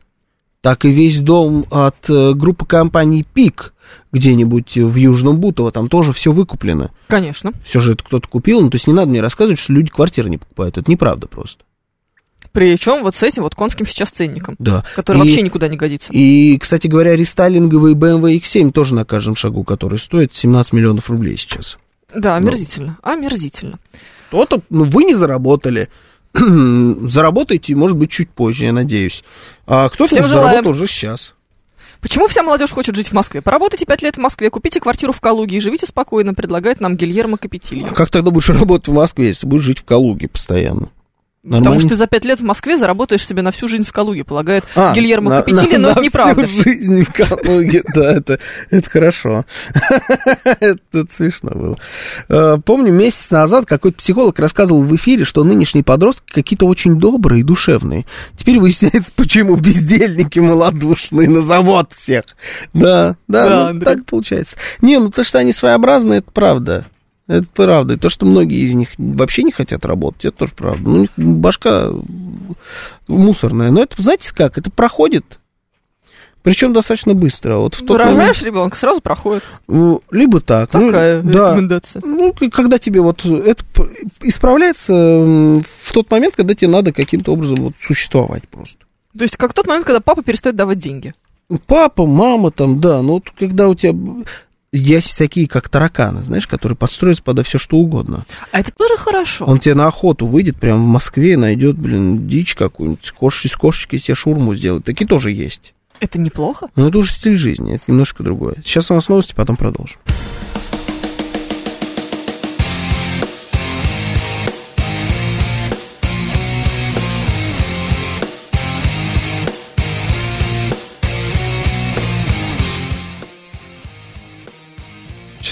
так и весь дом от э, группы компаний ПИК где-нибудь в Южном Бутово, там тоже все выкуплено. Конечно. Все же это кто-то купил, ну, то есть не надо мне рассказывать, что люди квартиры не покупают, это неправда просто. Причем вот с этим вот конским сейчас ценником, Да. который И- вообще никуда не годится. И, кстати говоря, рестайлинговый BMW X7 тоже на каждом шагу, который стоит 17 миллионов рублей сейчас. Да, омерзительно. Омерзительно. То-то, ну, вы не заработали. Заработаете, может быть, чуть позже, я надеюсь. А кто-то уже заработал уже сейчас. Почему вся молодежь хочет жить в Москве? Поработайте пять лет в Москве, купите квартиру в Калуге и живите спокойно, предлагает нам Гильермо Капетильо. А как тогда будешь работать в Москве, если будешь жить в Калуге постоянно? Потому Нормально? что ты за пять лет в Москве заработаешь себе на всю жизнь в Калуге, полагает А, Гильермо на- Капетильо, на- но это на неправда. всю жизнь в Калуге, да, это, это хорошо. Это смешно было. Э, Помню, месяц назад какой-то психолог рассказывал в эфире, что нынешние подростки какие-то очень добрые и душевные. Теперь выясняется, почему бездельники малодушные на завод всех. Да, да, Да, ну, так получается. Не, ну то, что они своеобразные, это правда. Это правда. И то, что многие из них вообще не хотят работать, это тоже правда. Ну, у них башка мусорная. Но это, знаете как, это проходит. Причем достаточно быстро. Вот в тот момент, Рожаешь ребенка, сразу проходит. ну, либо так. ну, Такая да. рекомендация. Ну, к- когда тебе вот это исправляется в тот момент, когда тебе надо каким-то образом вот существовать просто. То есть как тот момент, когда папа перестает давать деньги. Папа, мама там, да, но вот когда у тебя... Есть такие, как тараканы, знаешь, которые подстроятся подо все что угодно. А это тоже хорошо. Он тебе на охоту выйдет прямо в Москве и найдет, блин, дичь какую-нибудь, кош, из кошечки себе шурму сделает. Такие тоже есть. Это неплохо. Но это уже стиль жизни, это немножко другое. Сейчас у нас новости, потом продолжим.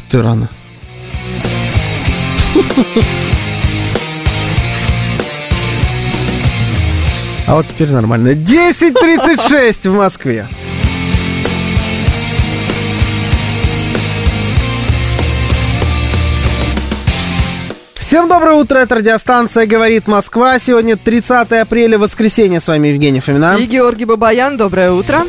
Ты рано. А вот теперь нормально. 10.36 в Москве. Всем доброе утро, это радиостанция «Говорит Москва». Сегодня 30 апреля, воскресенье. С вами Евгений Фомина. И Георгий Бабаян, доброе утро.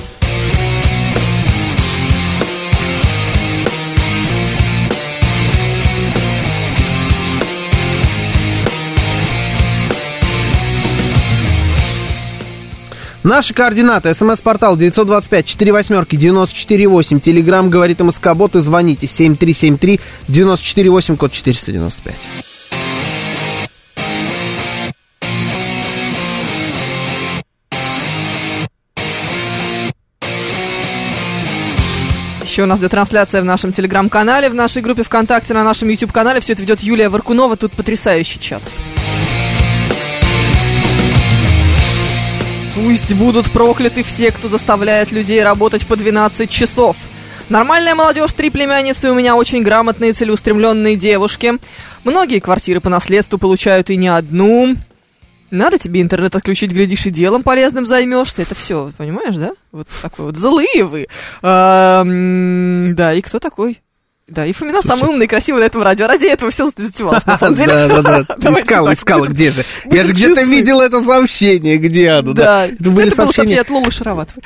Наши координаты. СМС-портал 925-48-94-8. Телеграмм «Говорит МСК-бот» и звоните 7373-94-8, код 495. Еще у нас идет трансляция в нашем телеграм-канале, в нашей группе ВКонтакте, на нашем YouTube-канале. Все это ведет Юлия Варкунова. Тут потрясающий чат. Пусть будут прокляты все, кто заставляет людей работать по 12 часов. Нормальная молодежь, три племянницы, у меня очень грамотные, целеустремленные девушки. Многие квартиры по наследству получают и не одну. Надо тебе интернет отключить, глядишь, и делом полезным займешься. Это все, понимаешь, да? Вот такой вот злые вы. А, м, да, и кто такой? Да, и Фомина самый умный и красивый на этом радио. Ради этого все затевалось, на самом деле. Да, да, да. Давайте Искал, так, искал, будем- где же? Я же где-то видел это сообщение, где оно, да. Это было сообщение от Лолы Шароватовой.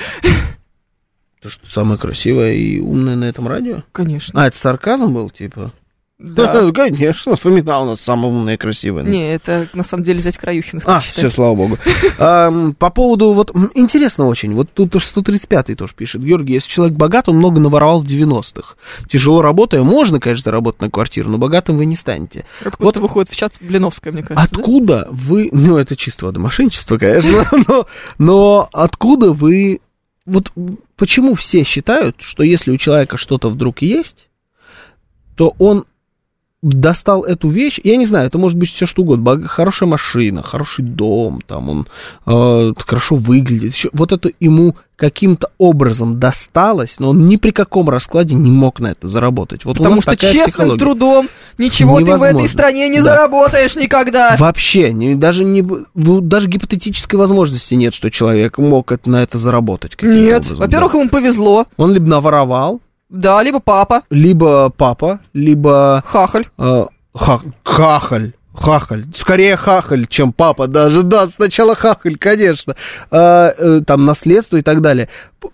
То, что самое красивое и умное на этом радио? Конечно. А, это сарказм был, типа? Да. Конечно, Фомина у нас самая умная и красивая. Не, это на самом деле зять Краюхиных. А, все, слава богу. По поводу, вот, интересно очень, вот тут уж 135-й тоже пишет. Георгий, если человек богат, он много наворовал в 90-х. Тяжело работая, можно, конечно, заработать на квартиру, но богатым вы не станете. Откуда выходит в чат Блиновская, мне кажется. да? Откуда вы, ну, это чисто воды мошенничество, конечно, но, но откуда вы, вот почему все считают, что если у человека что-то вдруг есть, то он достал эту вещь, я не знаю, это может быть все что угодно, хорошая машина, хороший дом, там он э, хорошо выглядит, ещё- вот это ему каким-то образом досталось, но он ни при каком раскладе не мог на это заработать. Вот Потому что честным психология. трудом ничего ты в Невозможно. этой стране не Да. заработаешь никогда. Вообще, не- даже, не, ну, даже гипотетической возможности нет, что человек мог это- на это заработать. Нет, во-первых, да. ему повезло. Он либо наворовал, Да, либо папа, либо папа, либо хахаль. э, ха- хахаль. Хахаль. Скорее хахаль, чем папа даже. Да, сначала хахаль, конечно. А, э, там наследство и так далее.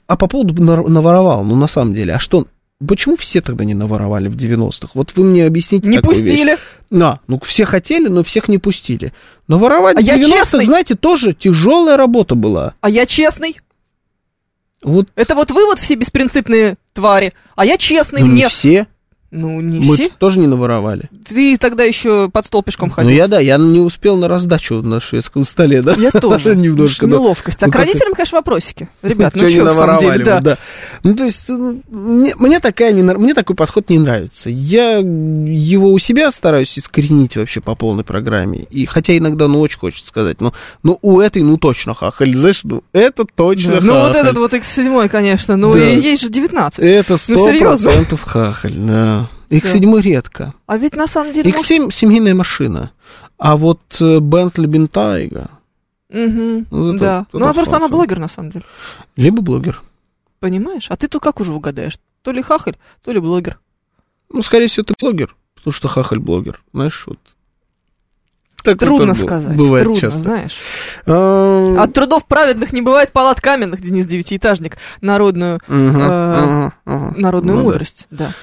А по поводу наворовал, ну на самом деле, а что... Почему все тогда не наворовали в 90-х? Вот вы мне объясните Не такую вещь. пустили. Да, ну все хотели, но всех не пустили. Но воровать А в я 90-х, честный. знаете, тоже тяжелая работа была. А я честный. Вот Это вот вы вот все беспринципные твари. А я честный, ну, не мне... все. Ну, не Мы тоже не наворовали. Ты тогда еще под стол пешком Ну ходил. я да, я не успел на раздачу на шведском столе, да? Я тоже. Немножко. Неловкость. А Ну, к родителям, конечно, вопросики. Ребят, ну что, на самом деле, да. Ну, то есть, ну, мне, такая не, мне такой подход не нравится. Я его у себя стараюсь искоренить вообще по полной программе. И хотя иногда, ну, очень хочется сказать, ну, ну у этой, ну, точно хахаль, знаешь, ну, это точно. Ну, вот этот вот X7, конечно. Ну, и есть же 19. Это Ну, сто серьезно. процентов хахаль, да. X7 редко. А ведь на самом деле... может- X7 семейная машина. А вот Бентли Бентайга, Ну, это- да. это Ну, а просто она блогер, на самом деле. либо блогер. Понимаешь? А ты тут как уже угадаешь? То ли хахаль, то ли блогер. Ну, скорее всего, ты блогер, потому что хахаль блогер. Знаешь, вот. Такое Трудно сказать. Бывает Трудно, часто. знаешь. А, От трудов праведных не бывает палат каменных, Денис Девятиэтажник. Народную, мгм, э, ага, ага. народную Ну да. мудрость. Да.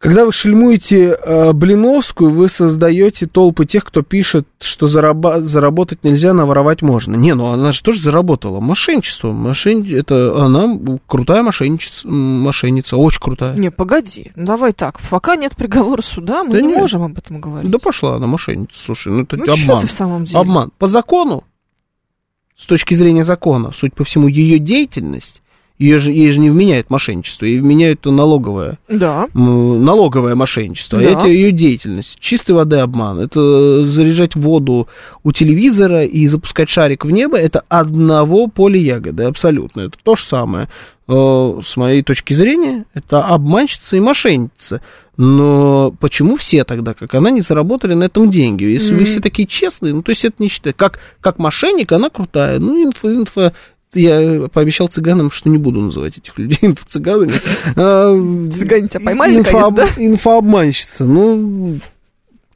Когда вы шельмуете э, Блиновскую, вы создаете толпы тех, кто пишет, что зараба- заработать нельзя, наворовать можно. Не, ну она же тоже заработала. Мошенничество. Мошен... Это она крутая мошенница, мошенница, очень крутая. Не, погоди. Ну, давай так. Пока нет приговора суда, мы Да не нет. можем об этом говорить. Да пошла она мошенница, слушай, ну это ну, обман. ты в самом деле? Обман. По закону, с точки зрения закона, суть по всему, ее деятельность, ее же, ей же не вменяют мошенничество, ей вменяют то налоговое, Да. налоговое мошенничество. А Да. это ее деятельность. Чистой воды обман. Это заряжать воду у телевизора и запускать шарик в небо, это одного поля ягоды, абсолютно. Это то же самое. Э, С моей точки зрения, это обманщица и мошенница. Но почему все тогда, как она, не заработали на этом деньги? Если вы Мгм. все такие честные, ну, то есть это не считать. Как, как мошенник, она крутая. Ну, инфо, инфо, я пообещал цыганам, что не буду называть этих людей инфо-цыганами. А, Цыгане тебя поймали, наконец, да? Инфообманщица. Ну,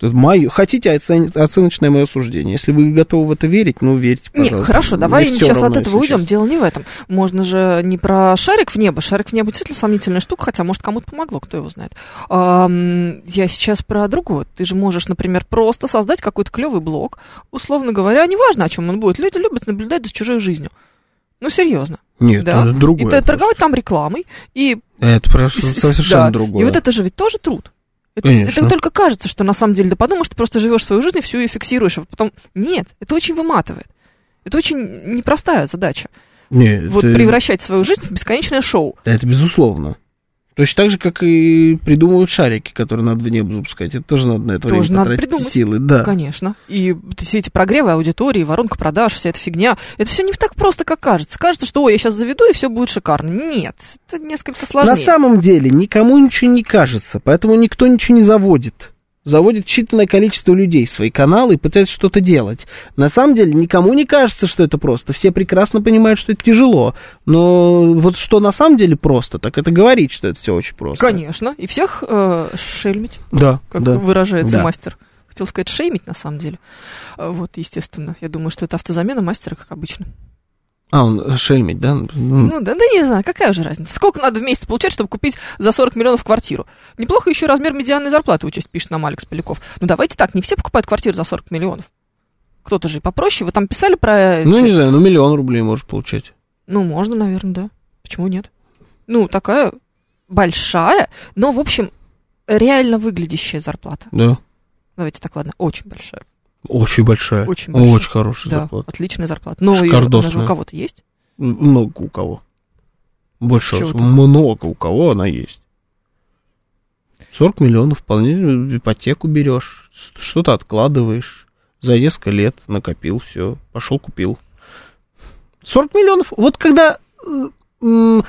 моё, хотите оцен- оценочное мое суждение. Если вы готовы в это верить, ну, верьте, пожалуйста. хорошо, давай Мне сейчас от этого уйдем. честно. Дело не в этом. Можно же не про шарик в небо. Шарик в небо действительно сомнительная штука, хотя, может, кому-то помогло, кто его знает. Я сейчас про другое. Ты же можешь, например, просто создать какой-то клевый блог, условно говоря, неважно, о чем он будет. Люди любят наблюдать за чужой жизнью. Ну, серьезно. Нет, да. это другое. И т- торговать там рекламой. И, Это просто совершенно да. другое. И вот это же ведь тоже труд. Это, Конечно. это только кажется, что на самом деле, да подумаешь, ты просто живешь свою жизнь и всю ее фиксируешь, а потом нет, это очень выматывает. Это очень непростая задача. Нет, Вот это- превращать свою жизнь в бесконечное шоу. Это безусловно. Точно так же, как и придумывают шарики, которые надо в небо запускать. Это тоже надо на это Тоже время надо потратить придумать. силы. Да. Конечно. И все эти прогревы аудитории, воронка продаж, вся эта фигня, это все не так просто, как кажется. Кажется, что, ой, я сейчас заведу, и все будет шикарно. Нет, это несколько На сложнее. самом деле никому ничего не кажется, поэтому никто ничего не заводит. Заводит считанное количество людей в свои каналы и пытается что-то делать. На самом деле никому не кажется, что это просто. Все прекрасно понимают, что это тяжело. Но вот что на самом деле просто, так это говорить, что это все очень просто. Конечно. И всех э, шельмить, Да, как да. выражается Да. мастер. Хотел сказать шеймить, на самом деле. А, Вот, естественно. Я думаю, что это автозамена мастера, как обычно. А, он э, шельмить, да? М. Ну, да, да не знаю, какая же разница. Сколько надо в месяц получать, чтобы купить за 40 миллионов квартиру? Неплохо еще размер медианной зарплаты учесть, пишет нам Алекс Поляков. Ну, давайте так, не все покупают квартиру за 40 миллионов. Кто-то же и попроще. Вы там писали про... Ну, эти- не знаю, ну миллион рублей можешь получать. Ну, можно, наверное, да. Почему нет? Ну, такая большая, но, в общем, реально выглядящая зарплата. Да. Давайте так, ладно, очень большая. Очень большая. Очень большая. Очень хорошая Да, зарплата. отличная зарплата. Но ее, она Шикардосная. у кого-то есть. Много у кого. Больше Чего много у кого она есть. 40 миллионов вполне ипотеку берешь, что-то откладываешь, за несколько лет накопил, все, пошел купил. 40 миллионов, вот когда э,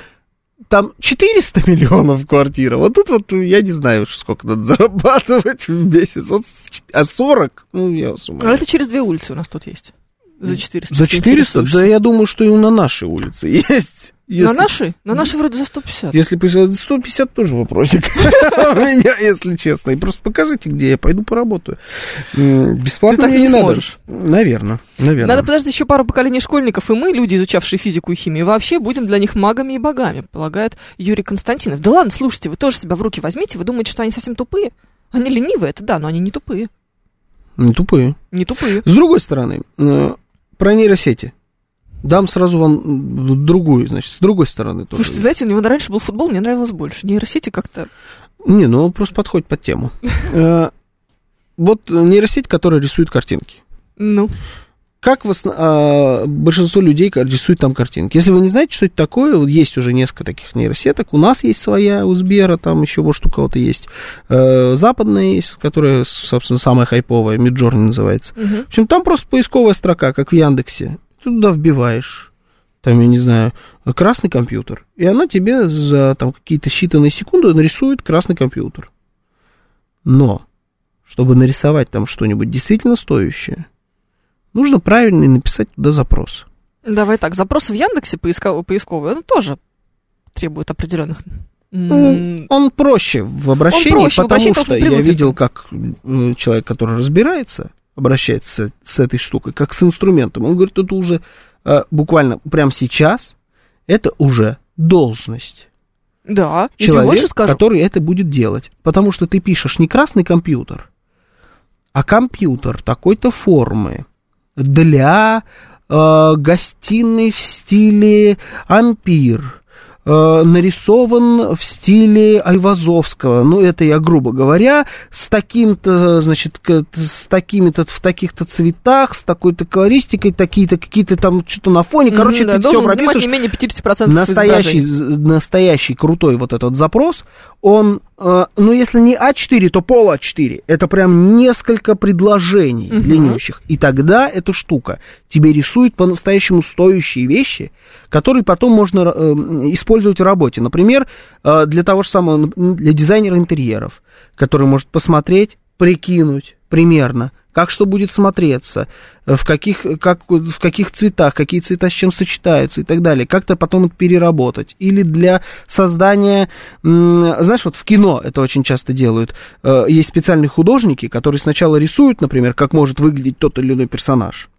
там 400 миллионов квартира, вот тут вот я не знаю, сколько надо зарабатывать в месяц, вот, с а 40, ну я вас А умоляю. это через две улицы у нас тут есть. За 400. За Ты 400? интересуешься. Да я думаю, что и на нашей улице есть. На Если- нашей? На нашей вроде за 150. Если присылать 150, тоже вопросик у меня, если честно. И просто покажите, где я пойду поработаю. Бесплатно Ты так не не надо. Наверное, наверное. Надо подождать еще пару поколений школьников, и мы, люди, изучавшие физику и химию, вообще будем для них магами и богами, полагает Юрий Константинов. Да ладно, слушайте, вы тоже себя в руки возьмите, вы думаете, что они совсем тупые? Они ленивые, это да, но они не тупые. Не тупые. Не тупые. С другой стороны, э, про нейросети. Дам сразу вам другую, значит, с другой стороны тоже. Слушайте, знаете, у него раньше был футбол, мне нравилось больше. Нейросети как-то... Не, ну он просто подходит под тему. Э, Вот нейросеть, которая рисует картинки. Ну, Как в основ- а, большинство людей рисуют там картинки? Если вы не знаете, что это такое, вот есть уже несколько таких нейросеток. У нас есть своя, у Сбера, там еще, может, у кого-то есть. Э, западная есть, которая, собственно, самая хайповая, Midjourney называется. мгм. В общем, там просто поисковая строка, как в Яндексе. Ты туда вбиваешь, там, я не знаю, красный компьютер, и она тебе за там какие-то считанные секунды нарисует красный компьютер. Но, чтобы нарисовать там что-нибудь действительно стоящее, нужно правильно написать туда запрос. давай так, запрос в Яндексе поисковый, поисковый он тоже требует определенных... Ну, он проще в обращении, проще, в потому обращении, потому что что я видел, как э, человек, который разбирается, обращается с, с этой штукой, как с инструментом. Он говорит, это уже э, буквально прямо сейчас, это уже должность Да, скажу. который это будет делать. Потому что ты пишешь не красный компьютер, а компьютер такой-то формы для э, гостиной в стиле ампир, э, нарисован в стиле Айвазовского, ну это я грубо говоря, с таким-то, значит, с такими-то, в таких-то цветах, с такой-то колористикой, такие-то какие-то там что-то на фоне, короче, да, ты все должен занимать прописываешь, не менее 50% настоящий, настоящий крутой вот этот запрос, он, ну, если не А4, то пол А4. Это прям несколько предложений Мгм. длиннющих. И тогда эта штука тебе рисует по-настоящему стоящие вещи, которые потом можно э, использовать в работе. Например, э, для того же самого, для дизайнера интерьеров, который может посмотреть, прикинуть примерно, как что будет смотреться, в каких, как, в каких цветах, какие цвета с чем сочетаются и так далее. Как-то потом это переработать. Или для создания, знаешь, вот в кино это очень часто делают. Э, Есть специальные художники, которые сначала рисуют, например, как может выглядеть тот или иной персонаж.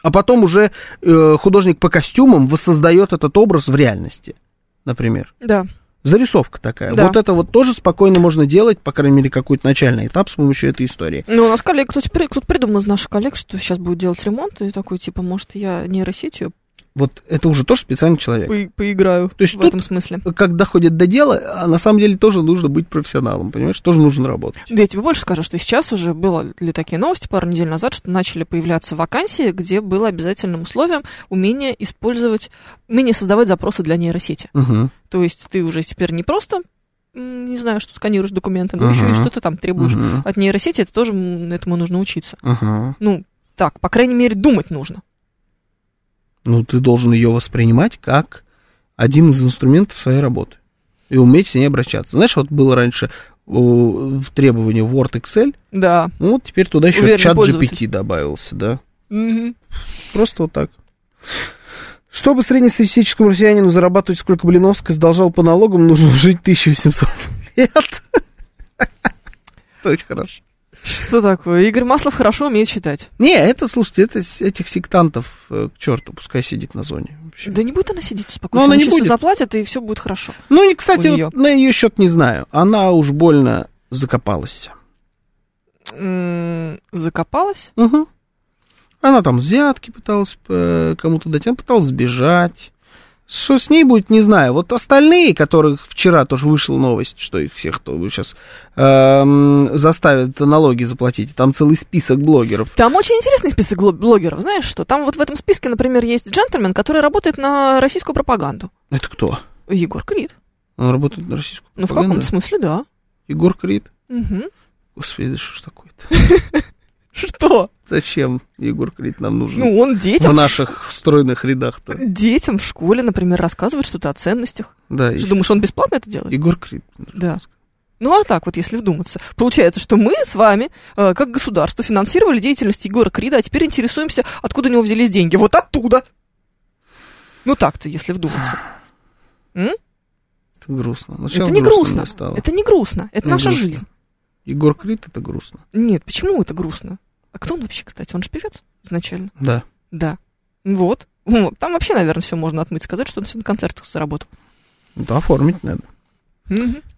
А потом уже э, художник по костюмам воссоздает этот образ в реальности, например. Да. Зарисовка такая. Да. Вот это вот тоже спокойно можно делать, по крайней мере, какой-то начальный этап с помощью этой истории. Ну, у нас коллег, кто-то, кто-то придумал из наших коллег, что сейчас будет делать ремонт, и такой, типа, может, я нейросетью Вот это уже тоже специальный человек. по- поиграю То есть в тут- этом смысле. Как доходит до дела, а на самом деле тоже нужно быть профессионалом, понимаешь? Тоже нужно работать. Да я тебе больше скажу, что сейчас уже было ли такие новости пару недель назад, что начали появляться вакансии, где было обязательным условием умение использовать, умение создавать запросы для нейросети. Угу. То есть ты уже теперь не просто, не знаю, что сканируешь документы, но Ага. еще и что-то там требуешь Мгм. от нейросети, это тоже этому нужно учиться. Ага. Ну, так, по крайней мере, думать нужно. Ну, ты должен ее воспринимать как один из инструментов своей работы. И уметь с ней обращаться. Знаешь, вот было раньше в требования Word, Excel. Да. Ну, вот теперь туда еще Уверенный чат. GPT добавился, да. Мгм. Просто вот так. Чтобы среднестатистическому россиянину зарабатывать сколько Блиновская сдолжал по налогам, нужно жить 1800 лет. Это очень хорошо. Что такое? Игорь Маслов хорошо умеет считать. Не, это, слушайте, это этих сектантов э, к черту, пускай сидит на зоне. вообще. Да не будет она сидеть успокойся. Ну, она Она не будет. заплатят, и все будет хорошо. Ну, и, кстати, вот на ее счет не знаю. Она уж больно закопалась. Закопалась? Угу. Она там взятки пыталась э, кому-то дать, она пыталась сбежать. Что с ней будет, не знаю. Вот остальные, которых вчера тоже вышла новость, что их всех то сейчас заставят налоги заплатить. Там целый список блогеров. Там очень интересный список блогеров. Знаешь что? Там вот в этом списке, например, есть джентльмен, который работает на российскую пропаганду. Это кто? Егор Крид. Он работает на российскую Ну, в пропаганду? каком-то смысле, да. Егор Крид? Мгм. Господи, да что ж такое-то? Что? Зачем Егор Крид нам нужен? Ну, он детям в наших стройных рядах-то. Детям в школе, например, рассказывает что-то о ценностях. Да, Ты если- думаешь, он бесплатно это делает? Егор Крид. Да. Ну, а так вот, если вдуматься. Получается, что мы с вами, э, как государство, финансировали деятельность Егора Крида, а теперь интересуемся, откуда у него взялись деньги. Вот оттуда! Ну, так-то, если вдуматься. М? Это грустно. Ну, Это не грустно. стало. Это не грустно. Это Не наша грустно. жизнь. Егор Крид это грустно. Нет, почему это грустно? А кто он вообще, кстати? Он же певец изначально. Да. Да. Вот. Там вообще, наверное, все можно отмыть, сказать, что он сегодня на концертах заработал. Да, оформить надо.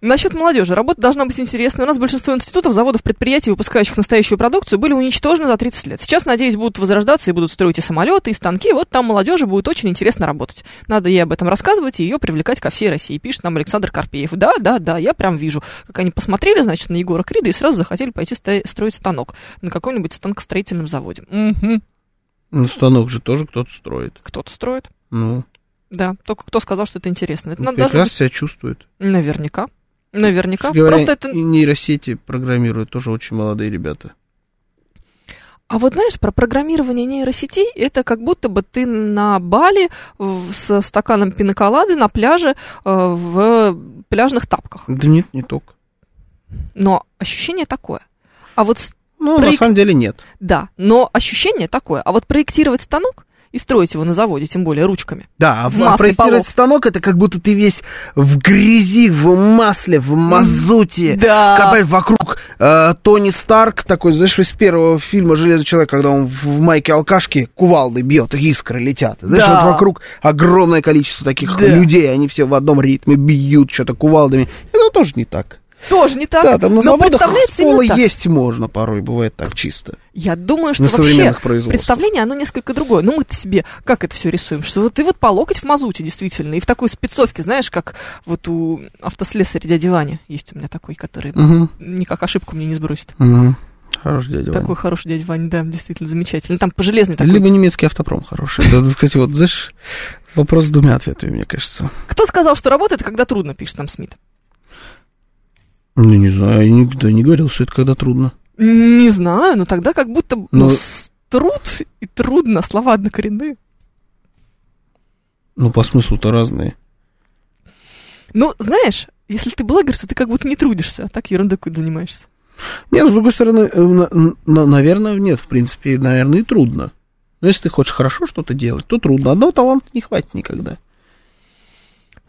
Насчет молодежи. Работа должна быть интересной. У нас большинство институтов, заводов, предприятий, выпускающих настоящую продукцию, были уничтожены за 30 лет. Сейчас, надеюсь, будут возрождаться и будут строить и самолеты, и станки. Вот там молодежи будет очень интересно работать. Надо ей об этом рассказывать и ее привлекать ко всей России. Пишет нам Александр Карпеев. Да, да, да, я прям вижу, как они посмотрели, значит, на Егора Крида и сразу захотели пойти строить станок на каком-нибудь станкостроительном заводе. Мгм. Ну, станок же тоже кто-то строит. Кто-то строит. Ну, Да, только кто сказал, что это интересно? Это надо прекрасно должно себя чувствует. Наверняка. Наверняка. Кстати говоря, Просто это... нейросети программируют тоже очень молодые ребята. А вот знаешь, про программирование нейросетей, это как будто бы ты на Бали со стаканом пиноколады на пляже э, в пляжных тапках. Да нет, не только. Но ощущение такое. А вот, Ну, на Проек- самом деле нет. да, но ощущение такое. А вот проектировать станок и строить его на заводе, тем более ручками. Да, а проектировать полов. станок это как будто ты весь в грязи, в масле, в мазуте. Да. Копаешь вокруг э, Тони Старк, такой, знаешь, из первого фильма «Железный человек», когда он в, майке алкашки кувалды бьет, искры летят. Знаешь, Да. вот вокруг огромное количество таких Да. людей, они все в одном ритме бьют что-то кувалдами. Это тоже не так. Тоже не так. Да, там на но представляется с пола так. есть можно порой, бывает так чисто. Я думаю, что На вообще представление, оно несколько другое. Ну, мы-то себе как это все рисуем? Что вот ты вот по локоть в мазуте, действительно, и в такой спецовке, знаешь, как вот у автослесаря дяди Вани есть у меня такой, который Угу. никак ошибку мне не сбросит. Угу. Хороший дядя Ваня. Такой хороший дядя Ваня, да, действительно замечательный. Там по железной такой. Либо немецкий автопром хороший. Да, кстати, вот, знаешь, вопрос с двумя ответами, мне кажется. Кто сказал, что работает, когда трудно, пишет нам Смит? Ну, не знаю, я никогда не говорил, что это когда трудно. Не знаю, но тогда как будто ну, Ну- с- труд и трудно, слова однокоренные. Ну, по смыслу-то разные. Ну, знаешь, если ты блогер, то ты как будто не трудишься, а так ерундой какой-то занимаешься. Нет, с другой стороны, э, на- на- наверное, нет, в принципе, наверное, и трудно. Но если ты хочешь хорошо что-то делать, то трудно. Одного таланта не хватит никогда.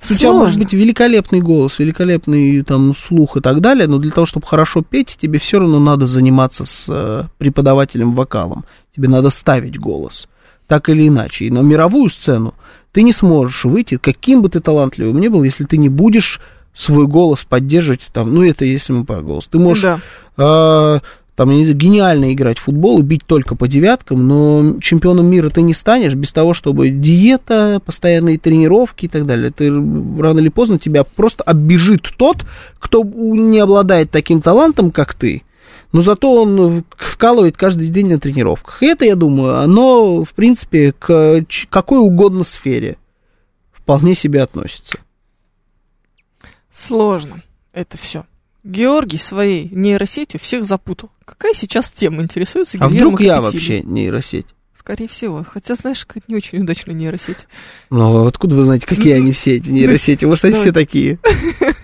У тебя может Сложно. быть великолепный голос, великолепный там слух и так далее, но для того, чтобы хорошо петь, тебе все равно надо заниматься с э, преподавателем вокалом. Тебе надо ставить голос. Так или иначе. И на мировую сцену ты не сможешь выйти, каким бы ты талантливым ни был, если ты не будешь свой голос поддерживать. Там, ну, это если мы про голос. Ты можешь Да. э, там, гениально играть в футбол и бить только по девяткам, но чемпионом мира ты не станешь без того, чтобы диета, постоянные тренировки и так далее. Ты рано или поздно тебя просто оббежит тот, кто не обладает таким талантом, как ты. Но зато он вкалывает каждый день на тренировках. И это, я думаю, оно, в принципе, к какой угодно сфере вполне себе относится. Сложно это все. Георгий своей нейросетью всех запутал. Какая сейчас тема интересуется А Гильермо вдруг я Капетини? вообще нейросеть? Скорее всего. Хотя, знаешь, какая-то не очень удачная нейросеть. Ну, откуда вы знаете, какие они все, эти нейросети? Может, они Давай. все такие?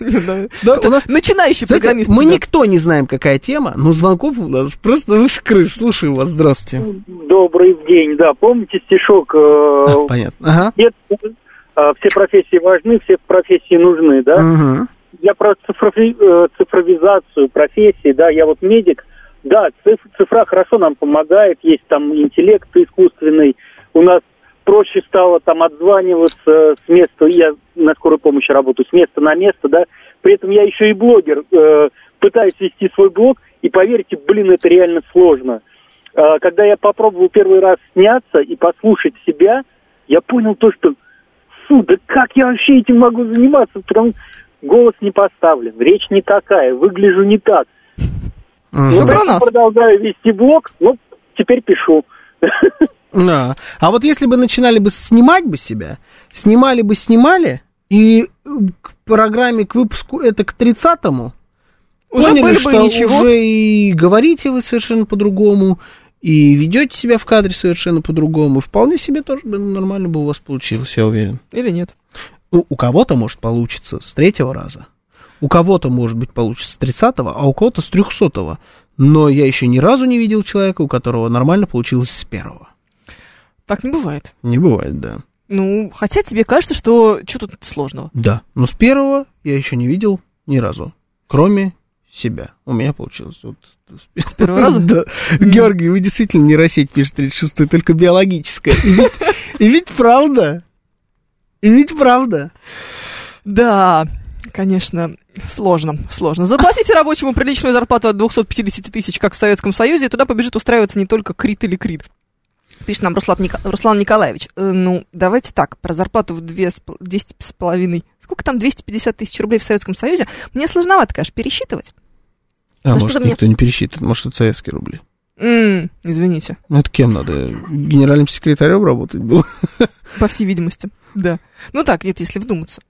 Начинающий программист. мы никто не знаем, какая тема, но звонков у нас просто выше крыш. Слушаю вас, здравствуйте. Добрый день, да. Помните стишок? э, А, понятно. Э, все профессии важны, все профессии нужны, да? Я про цифрови- э, цифровизацию профессий, да, я вот медик. Да, циф- цифра хорошо нам помогает, есть там интеллект искусственный. У нас проще стало там отзваниваться с места, я на скорой помощи работаю, с места на место, да. При этом я еще и блогер, э, пытаюсь вести свой блог, и поверьте, блин, это реально сложно. Э, когда я попробовал первый раз сняться и послушать себя, я понял то, что фу, да как я вообще этим могу заниматься? Потому голос не поставлен, речь не такая, выгляжу не так. Про я нас. продолжаю вести блог, ну, теперь пишу. Да. А вот если бы начинали бы снимать бы себя, снимали бы, снимали, и к программе, к выпуску это к 30-му, Уже поняли, были бы что и ничего. уже и говорите вы совершенно по-другому, и ведете себя в кадре совершенно по-другому. Вполне себе тоже бы нормально бы у вас получилось, я уверен. Или нет? Ну, у кого-то может получиться с третьего раза, у кого-то, может быть, получится с 30-го, а у кого-то с 300-го. Но я еще ни разу не видел человека, у которого нормально получилось с первого. Так не бывает. Не бывает, да. Ну, хотя тебе кажется, что что тут сложного. Да, но с первого я еще не видел ни разу, кроме себя. У меня получилось вот С первого раза? Да. Георгий, вы действительно нейросеть пишет 36 только биологическая. Ведь, и ведь правда. И ведь правда. Да, конечно, сложно, сложно. Заплатите рабочему приличную зарплату от 250 тысяч, как в Советском Союзе, и туда побежит устраиваться не только Крит или Крит. Пишет нам Руслан, Ника- Руслан Николаевич. Э, ну, давайте так, про зарплату в две с пол- 10 с половиной. Сколько там 250 тысяч рублей в Советском Союзе? Мне сложновато, конечно, пересчитывать. А Ну, может, что-то мне- никто не пересчитывает, может, это советские рубли. М, извините, Ну, это кем надо? Генеральным секретарем работать было? по всей видимости, да. Ну так, где-то, если вдуматься.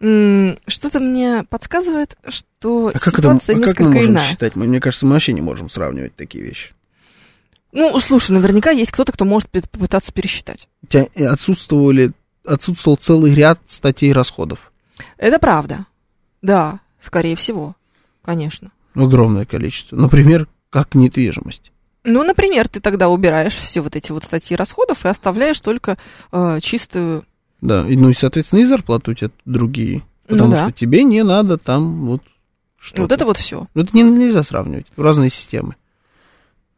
Что-то мне подсказывает, что А как, это, ситуация а как несколько мы можем иная. считать? Мне кажется, мы вообще не можем сравнивать такие вещи. Ну, слушай, наверняка есть кто-то, кто может попытаться пересчитать. У тебя отсутствовали, отсутствовал целый ряд статей расходов. Это правда. Да, скорее всего. Конечно. Огромное количество. Например, как недвижимость. Ну, например, ты тогда убираешь все вот эти вот статьи расходов и оставляешь только э, чистую... Да, и, ну и, соответственно, и зарплаты у тебя другие. Ну Потому да. что тебе не надо там вот что Вот это вот все. Ну, это не, нельзя сравнивать. Разные системы.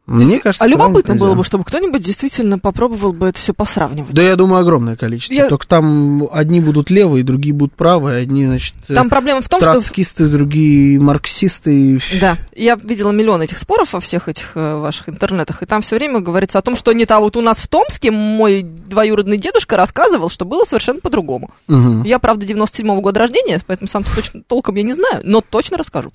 Мне кажется, А любопытно было бы, чтобы кто-нибудь действительно попробовал бы это все посравнивать. Да, я думаю, огромное количество. Я- Только там одни будут левые, другие будут правые, одни, значит, э, Там проблема в том, что... другие марксисты. Да, я видела миллион этих споров во всех этих э, ваших интернетах, и там все время говорится о том, что нет, а вот у нас в Томске мой двоюродный дедушка рассказывал, что было совершенно по-другому. Мгм. Я, правда, 97-го года рождения, поэтому сам точно толком я не знаю, но точно расскажу.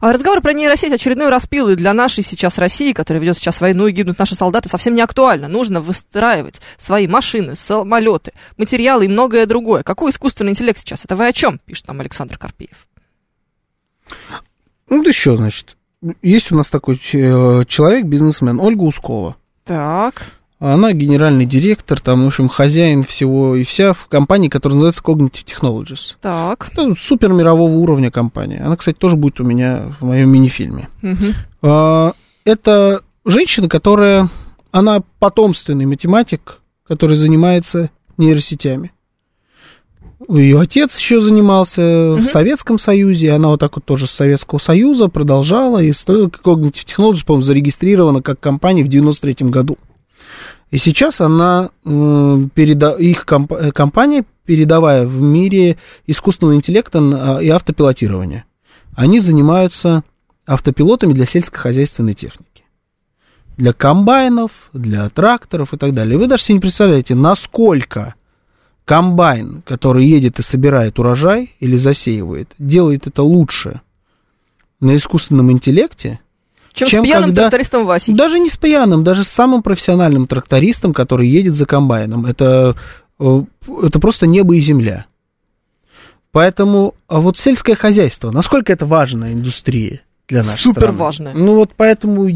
А разговор про нейросеть очередной распил, и для нашей сейчас России, которая ведет сейчас войну и гибнут наши солдаты, совсем не актуально. Нужно выстраивать свои машины, самолеты, материалы и многое другое. Какой искусственный интеллект сейчас? Это вы о чем? Пишет нам Александр Карпеев. Ну, да еще, значит, есть у нас такой э, человек, бизнесмен, Ольга Ускова. Так. Она генеральный директор, там, в общем, хозяин всего и вся в компании, которая называется Cognitive Technologies. Так. Это супер мирового уровня компания. Она, кстати, тоже будет у меня в моем мини-фильме. А, Это женщина, которая, она потомственный математик, который занимается нейросетями. Ее отец еще занимался в Советском Союзе, она вот так вот тоже с Советского Союза продолжала, и строила Cognitive Technologies, по-моему, зарегистрирована как компания в 93 году. И сейчас она, их э, компания, передовая в мире искусственного интеллекта а, и автопилотирования. Они занимаются автопилотами для сельскохозяйственной техники. Для комбайнов, для тракторов и так далее. Вы даже себе не представляете, насколько комбайн, который едет и собирает урожай или засеивает, делает это лучше на искусственном интеллекте, Чем, Чем с пьяным когда- трактористом Васей. даже не с пьяным, даже с самым профессиональным трактористом, который едет за комбайном. Это, э, это просто небо и земля. Поэтому, а вот сельское хозяйство, насколько это важная индустрия для нашей Супер страны? важная. Ну вот поэтому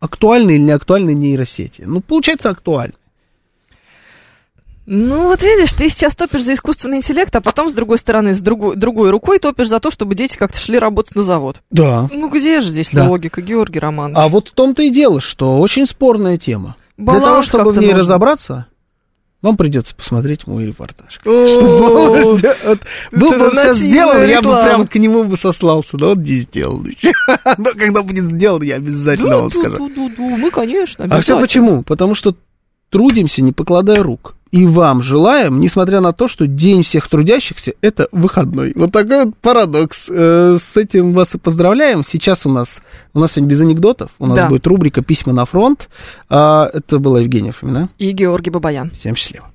актуальны или не актуальны нейросети? Ну, получается, актуальны. Ну, вот видишь, ты сейчас топишь за искусственный интеллект, а потом, с другой стороны, с другой, другой рукой топишь за то, чтобы дети как-то шли работать на завод. Да. Ну, где же здесь Да. логика, Георгий Романович? А вот в том-то и дело, что очень спорная тема. Для Баланс того, чтобы в ней нужен. разобраться, вам придется посмотреть мой репортаж. Был бы сейчас сделан, я бы прям к нему бы сослался, но он не сделан еще. Но когда будет сделан, я обязательно вам скажу. Мы, конечно, А все почему? Потому что трудимся, не покладая рук. И вам желаем, несмотря на то, что День всех трудящихся – это выходной. Вот такой вот парадокс. Э, С этим вас и поздравляем. Сейчас у нас, у нас сегодня без анекдотов. У нас Да. будет рубрика «Письма на фронт». А, Это была Евгения Фомина. И Георгий Бабаян. Всем счастливо.